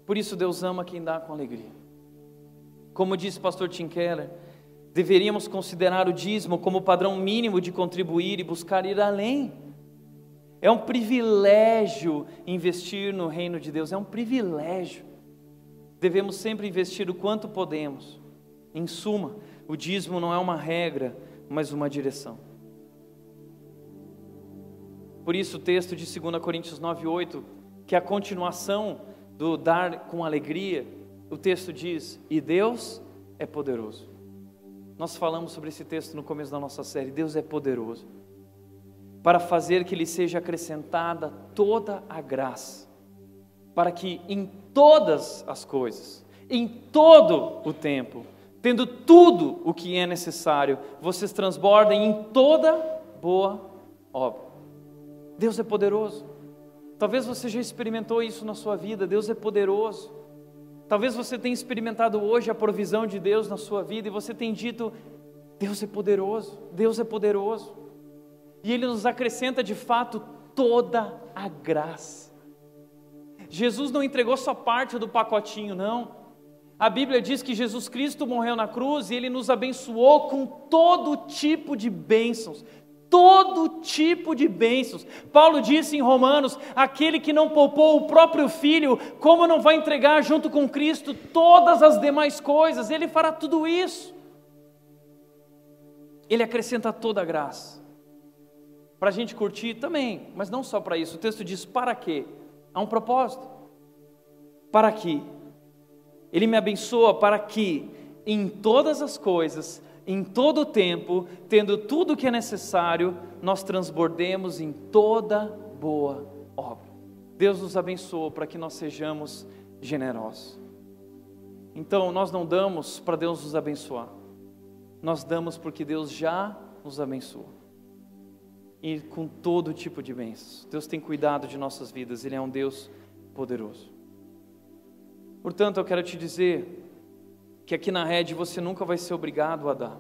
Por isso, Deus ama quem dá com alegria. Como disse o pastor Tim Keller, deveríamos considerar o dízimo como padrão mínimo de contribuir e buscar ir além. É um privilégio investir no reino de Deus, é um privilégio devemos sempre investir o quanto podemos. Em suma, o dízimo não é uma regra, mas uma direção. Por isso, o texto de 2 Coríntios 9,8, que é a continuação do dar com alegria, o texto diz: E Deus é poderoso. Nós falamos sobre esse texto no começo da nossa série. Deus é poderoso para fazer que lhe seja acrescentada toda a graça para que em todas as coisas, em todo o tempo, tendo tudo o que é necessário, vocês transbordem em toda boa obra. Deus é poderoso. Talvez você já experimentou isso na sua vida. Deus é poderoso. Talvez você tenha experimentado hoje a provisão de Deus na sua vida e você tenha dito: Deus é poderoso, Deus é poderoso. E Ele nos acrescenta de fato toda a graça. Jesus não entregou só parte do pacotinho, não. A Bíblia diz que Jesus Cristo morreu na cruz e ele nos abençoou com todo tipo de bênçãos. Todo tipo de bênçãos. Paulo disse em Romanos: aquele que não poupou o próprio filho, como não vai entregar junto com Cristo todas as demais coisas? Ele fará tudo isso. Ele acrescenta toda a graça. Para a gente curtir também, mas não só para isso. O texto diz: para quê? Há um propósito. Para quê? Ele me abençoa para que em todas as coisas, em todo o tempo, tendo tudo o que é necessário, nós transbordemos em toda boa obra. Deus nos abençoa para que nós sejamos generosos. Então, nós não damos para Deus nos abençoar, nós damos porque Deus já nos abençoa. E com todo tipo de bênçãos. Deus tem cuidado de nossas vidas, Ele é um Deus poderoso. Portanto, eu quero te dizer que aqui na rede você nunca vai ser obrigado a dar.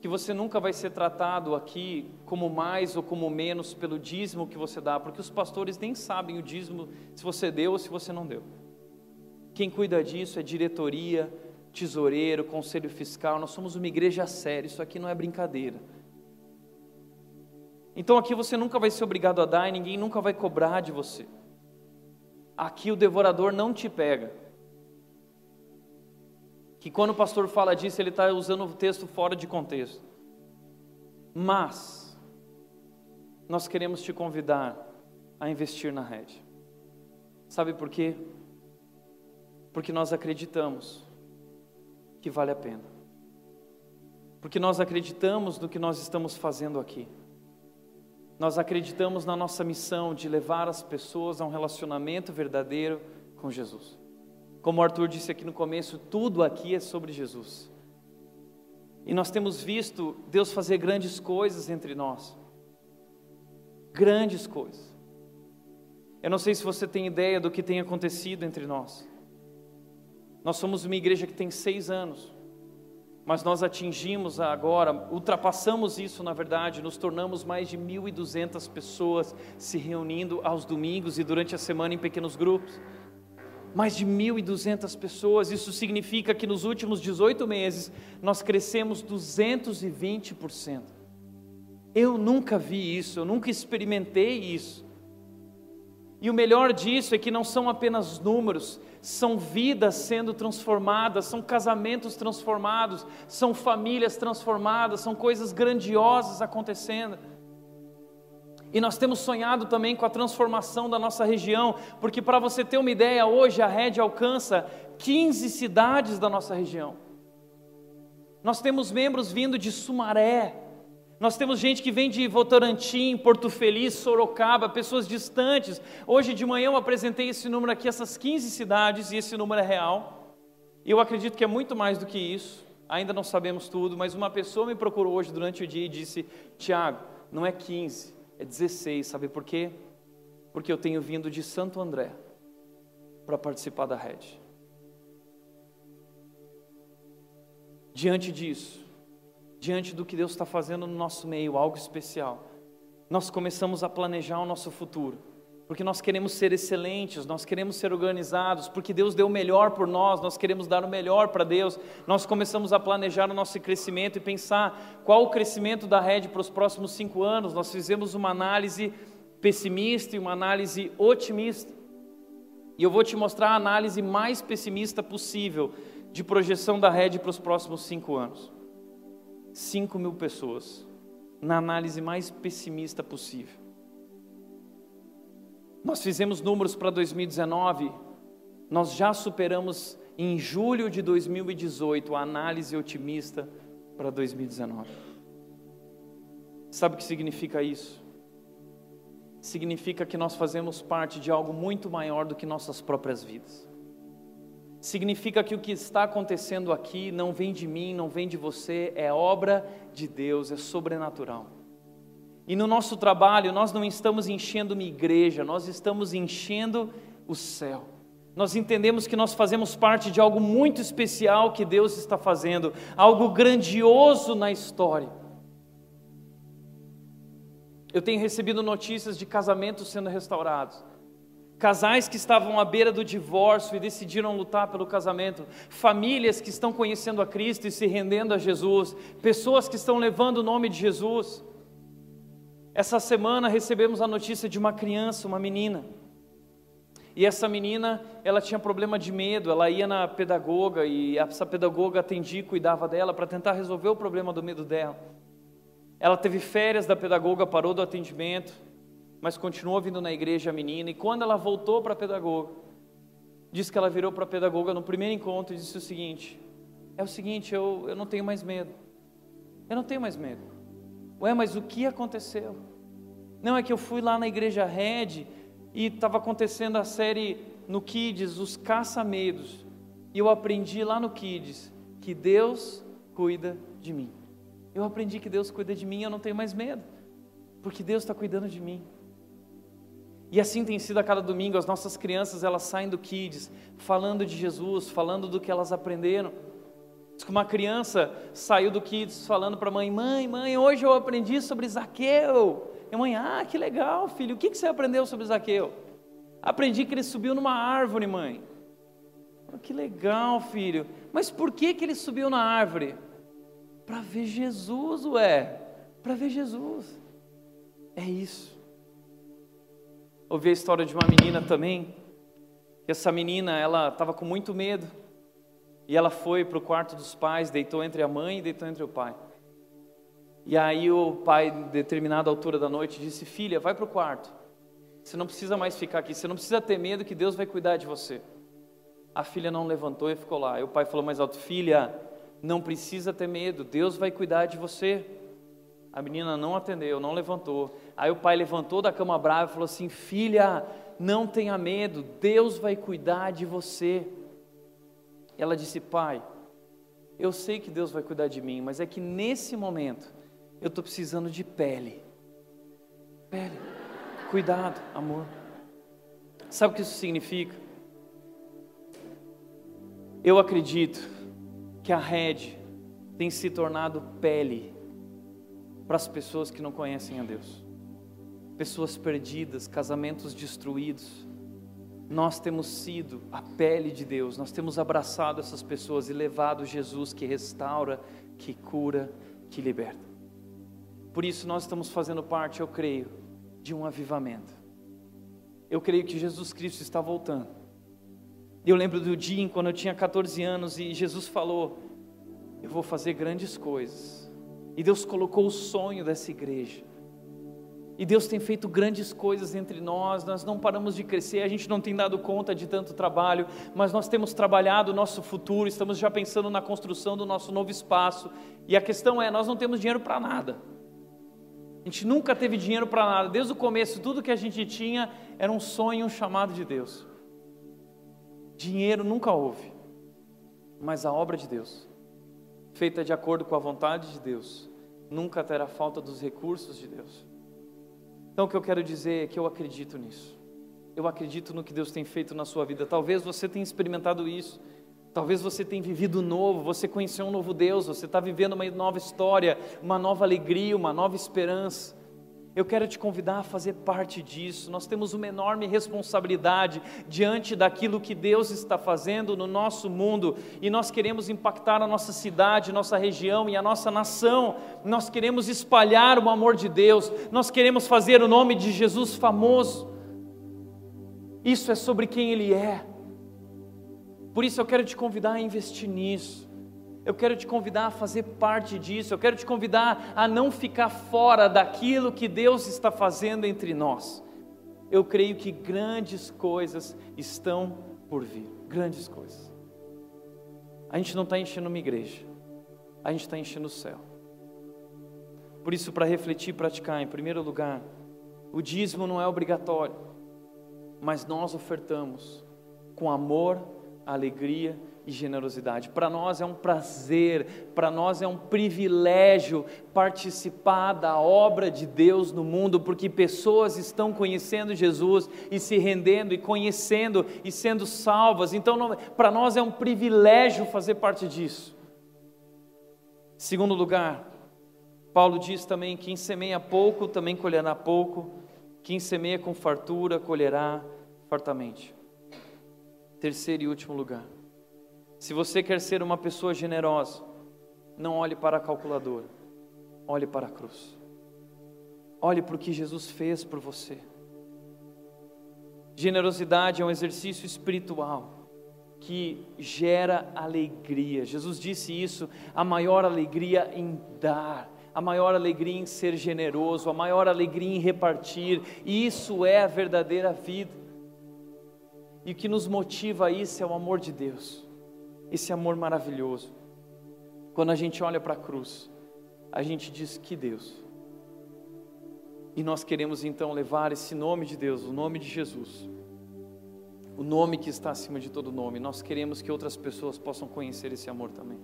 Que você nunca vai ser tratado aqui como mais ou como menos pelo dízimo que você dá, porque os pastores nem sabem o dízimo se você deu ou se você não deu. Quem cuida disso é diretoria, tesoureiro, conselho fiscal. Nós somos uma igreja séria, isso aqui não é brincadeira. Então aqui você nunca vai ser obrigado a dar e ninguém nunca vai cobrar de você aqui o devorador não te pega. Que quando o pastor fala disso, ele está usando o texto fora de contexto. Mas, nós queremos te convidar a investir na rede. Sabe por quê? Porque nós acreditamos que vale a pena. Porque nós acreditamos no que nós estamos fazendo aqui. Nós acreditamos na nossa missão de levar as pessoas a um relacionamento verdadeiro com Jesus. Como o Arthur disse aqui no começo, tudo aqui é sobre Jesus. E nós temos visto Deus fazer grandes coisas entre nós. Grandes coisas. Eu não sei se você tem ideia do que tem acontecido entre nós. Nós somos uma igreja que tem seis anos mas nós atingimos agora, ultrapassamos isso na verdade, nos tornamos mais de 1.200 pessoas se reunindo aos domingos e durante a semana em pequenos grupos. Mais de 1.200 pessoas, isso significa que nos últimos 18 meses nós crescemos 220%. Eu nunca vi isso, eu nunca experimentei isso. E o melhor disso é que não são apenas números, são vidas sendo transformadas, são casamentos transformados, são famílias transformadas, são coisas grandiosas acontecendo. E nós temos sonhado também com a transformação da nossa região, porque para você ter uma ideia, hoje a rede alcança 15 cidades da nossa região. Nós temos membros vindo de Sumaré, nós temos gente que vem de Votorantim, Porto Feliz, Sorocaba, pessoas distantes. Hoje de manhã eu apresentei esse número aqui, essas 15 cidades, e esse número é real. E eu acredito que é muito mais do que isso. Ainda não sabemos tudo, mas uma pessoa me procurou hoje durante o dia e disse: Tiago, não é 15, é 16. Sabe por quê? Porque eu tenho vindo de Santo André para participar da rede. Diante disso, diante do que Deus está fazendo no nosso meio, algo especial. Nós começamos a planejar o nosso futuro, porque nós queremos ser excelentes, nós queremos ser organizados, porque Deus deu o melhor por nós, nós queremos dar o melhor para Deus. Nós começamos a planejar o nosso crescimento e pensar qual o crescimento da rede para os próximos cinco anos. Nós fizemos uma análise pessimista e uma análise otimista. E eu vou te mostrar a análise mais pessimista possível de projeção da rede para os próximos cinco anos. 5 mil pessoas, na análise mais pessimista possível. Nós fizemos números para 2019, nós já superamos em julho de 2018 a análise otimista para 2019. Sabe o que significa isso? Significa que nós fazemos parte de algo muito maior do que nossas próprias vidas significa que o que está acontecendo aqui não vem de mim, não vem de você, é obra de Deus, é sobrenatural. E no nosso trabalho, nós não estamos enchendo uma igreja, nós estamos enchendo o céu. Nós entendemos que nós fazemos parte de algo muito especial que Deus está fazendo, algo grandioso na história. Eu tenho recebido notícias de casamentos sendo restaurados. Casais que estavam à beira do divórcio e decidiram lutar pelo casamento, famílias que estão conhecendo a Cristo e se rendendo a Jesus, pessoas que estão levando o nome de Jesus. Essa semana recebemos a notícia de uma criança, uma menina. E essa menina, ela tinha problema de medo, ela ia na pedagoga e essa pedagoga atendia e cuidava dela para tentar resolver o problema do medo dela. Ela teve férias da pedagoga, parou do atendimento, mas continuou vindo na igreja a menina. E quando ela voltou para a pedagoga, disse que ela virou para a pedagoga no primeiro encontro e disse o seguinte: É o seguinte, eu, eu não tenho mais medo. Eu não tenho mais medo. Ué, mas o que aconteceu? Não, é que eu fui lá na igreja Red e estava acontecendo a série no Kids, os caça-medos. E eu aprendi lá no Kids que Deus cuida de mim. Eu aprendi que Deus cuida de mim e eu não tenho mais medo, porque Deus está cuidando de mim. E assim tem sido a cada domingo, as nossas crianças elas saem do Kids falando de Jesus, falando do que elas aprenderam. Que uma criança saiu do Kids falando para a mãe: Mãe, mãe, hoje eu aprendi sobre Zaqueu. E a mãe: Ah, que legal, filho, o que você aprendeu sobre Zaqueu? Aprendi que ele subiu numa árvore, mãe. Oh, que legal, filho. Mas por que, que ele subiu na árvore? Para ver Jesus, ué. Para ver Jesus. É isso. Ouvi a história de uma menina também. Que essa menina, ela estava com muito medo. E ela foi para o quarto dos pais, deitou entre a mãe e deitou entre o pai. E aí o pai, em determinada altura da noite, disse: Filha, vai para o quarto. Você não precisa mais ficar aqui. Você não precisa ter medo que Deus vai cuidar de você. A filha não levantou e ficou lá. E o pai falou mais alto: Filha, não precisa ter medo. Deus vai cuidar de você. A menina não atendeu, não levantou. Aí o pai levantou da cama brava e falou assim: Filha, não tenha medo, Deus vai cuidar de você. Ela disse: Pai, eu sei que Deus vai cuidar de mim, mas é que nesse momento eu estou precisando de pele. Pele. Cuidado, amor. Sabe o que isso significa? Eu acredito que a rede tem se tornado pele para as pessoas que não conhecem a Deus. Pessoas perdidas, casamentos destruídos. Nós temos sido a pele de Deus, nós temos abraçado essas pessoas e levado Jesus que restaura, que cura, que liberta. Por isso nós estamos fazendo parte, eu creio, de um avivamento. Eu creio que Jesus Cristo está voltando. Eu lembro do dia em quando eu tinha 14 anos e Jesus falou: Eu vou fazer grandes coisas e Deus colocou o sonho dessa igreja. E Deus tem feito grandes coisas entre nós, nós não paramos de crescer, a gente não tem dado conta de tanto trabalho, mas nós temos trabalhado o nosso futuro, estamos já pensando na construção do nosso novo espaço. E a questão é: nós não temos dinheiro para nada. A gente nunca teve dinheiro para nada, desde o começo, tudo que a gente tinha era um sonho, um chamado de Deus. Dinheiro nunca houve, mas a obra de Deus, feita de acordo com a vontade de Deus, nunca terá falta dos recursos de Deus. Então o que eu quero dizer é que eu acredito nisso. Eu acredito no que Deus tem feito na sua vida. Talvez você tenha experimentado isso. Talvez você tenha vivido novo, você conheceu um novo Deus, você está vivendo uma nova história, uma nova alegria, uma nova esperança. Eu quero te convidar a fazer parte disso. Nós temos uma enorme responsabilidade diante daquilo que Deus está fazendo no nosso mundo e nós queremos impactar a nossa cidade, nossa região e a nossa nação. Nós queremos espalhar o amor de Deus, nós queremos fazer o nome de Jesus famoso. Isso é sobre quem Ele é. Por isso eu quero te convidar a investir nisso. Eu quero te convidar a fazer parte disso, eu quero te convidar a não ficar fora daquilo que Deus está fazendo entre nós. Eu creio que grandes coisas estão por vir grandes coisas. A gente não está enchendo uma igreja, a gente está enchendo o céu. Por isso, para refletir e praticar, em primeiro lugar, o dízimo não é obrigatório, mas nós ofertamos com amor alegria e generosidade. Para nós é um prazer, para nós é um privilégio participar da obra de Deus no mundo, porque pessoas estão conhecendo Jesus e se rendendo e conhecendo e sendo salvas. Então, para nós é um privilégio fazer parte disso. Segundo lugar, Paulo diz também: quem semeia pouco também colherá pouco, quem semeia com fartura colherá fartamente. Terceiro e último lugar, se você quer ser uma pessoa generosa, não olhe para a calculadora, olhe para a cruz. Olhe para o que Jesus fez por você. Generosidade é um exercício espiritual que gera alegria. Jesus disse isso, a maior alegria em dar, a maior alegria em ser generoso, a maior alegria em repartir. Isso é a verdadeira vida. E o que nos motiva a isso é o amor de Deus esse amor maravilhoso. Quando a gente olha para a cruz, a gente diz que Deus. E nós queremos então levar esse nome de Deus, o nome de Jesus, o nome que está acima de todo nome. Nós queremos que outras pessoas possam conhecer esse amor também.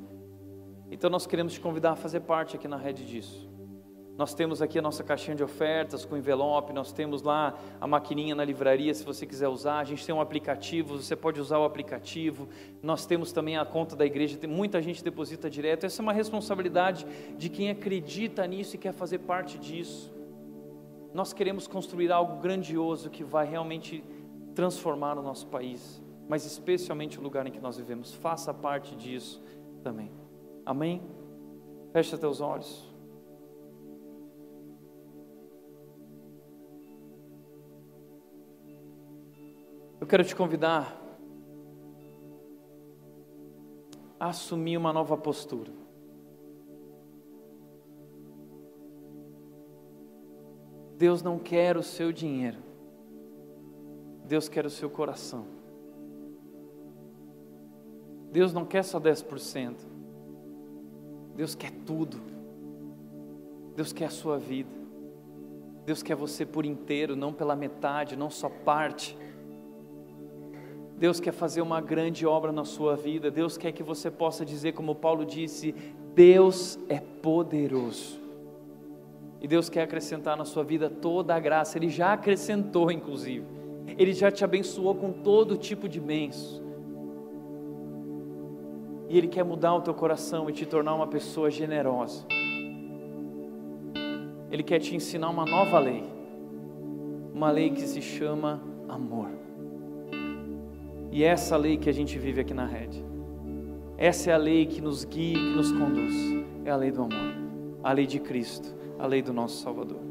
Então nós queremos te convidar a fazer parte aqui na rede disso. Nós temos aqui a nossa caixinha de ofertas com envelope, nós temos lá a maquininha na livraria, se você quiser usar. A gente tem um aplicativo, você pode usar o aplicativo. Nós temos também a conta da igreja, tem muita gente deposita direto. Essa é uma responsabilidade de quem acredita nisso e quer fazer parte disso. Nós queremos construir algo grandioso que vai realmente transformar o nosso país, mas especialmente o lugar em que nós vivemos. Faça parte disso também. Amém? Feche teus olhos. Eu quero te convidar a assumir uma nova postura. Deus não quer o seu dinheiro, Deus quer o seu coração. Deus não quer só 10%, Deus quer tudo. Deus quer a sua vida. Deus quer você por inteiro, não pela metade, não só parte. Deus quer fazer uma grande obra na sua vida. Deus quer que você possa dizer, como Paulo disse: Deus é poderoso. E Deus quer acrescentar na sua vida toda a graça. Ele já acrescentou, inclusive. Ele já te abençoou com todo tipo de bens. E Ele quer mudar o teu coração e te tornar uma pessoa generosa. Ele quer te ensinar uma nova lei. Uma lei que se chama amor. E essa lei que a gente vive aqui na rede. Essa é a lei que nos guia, que nos conduz. É a lei do amor, a lei de Cristo, a lei do nosso Salvador.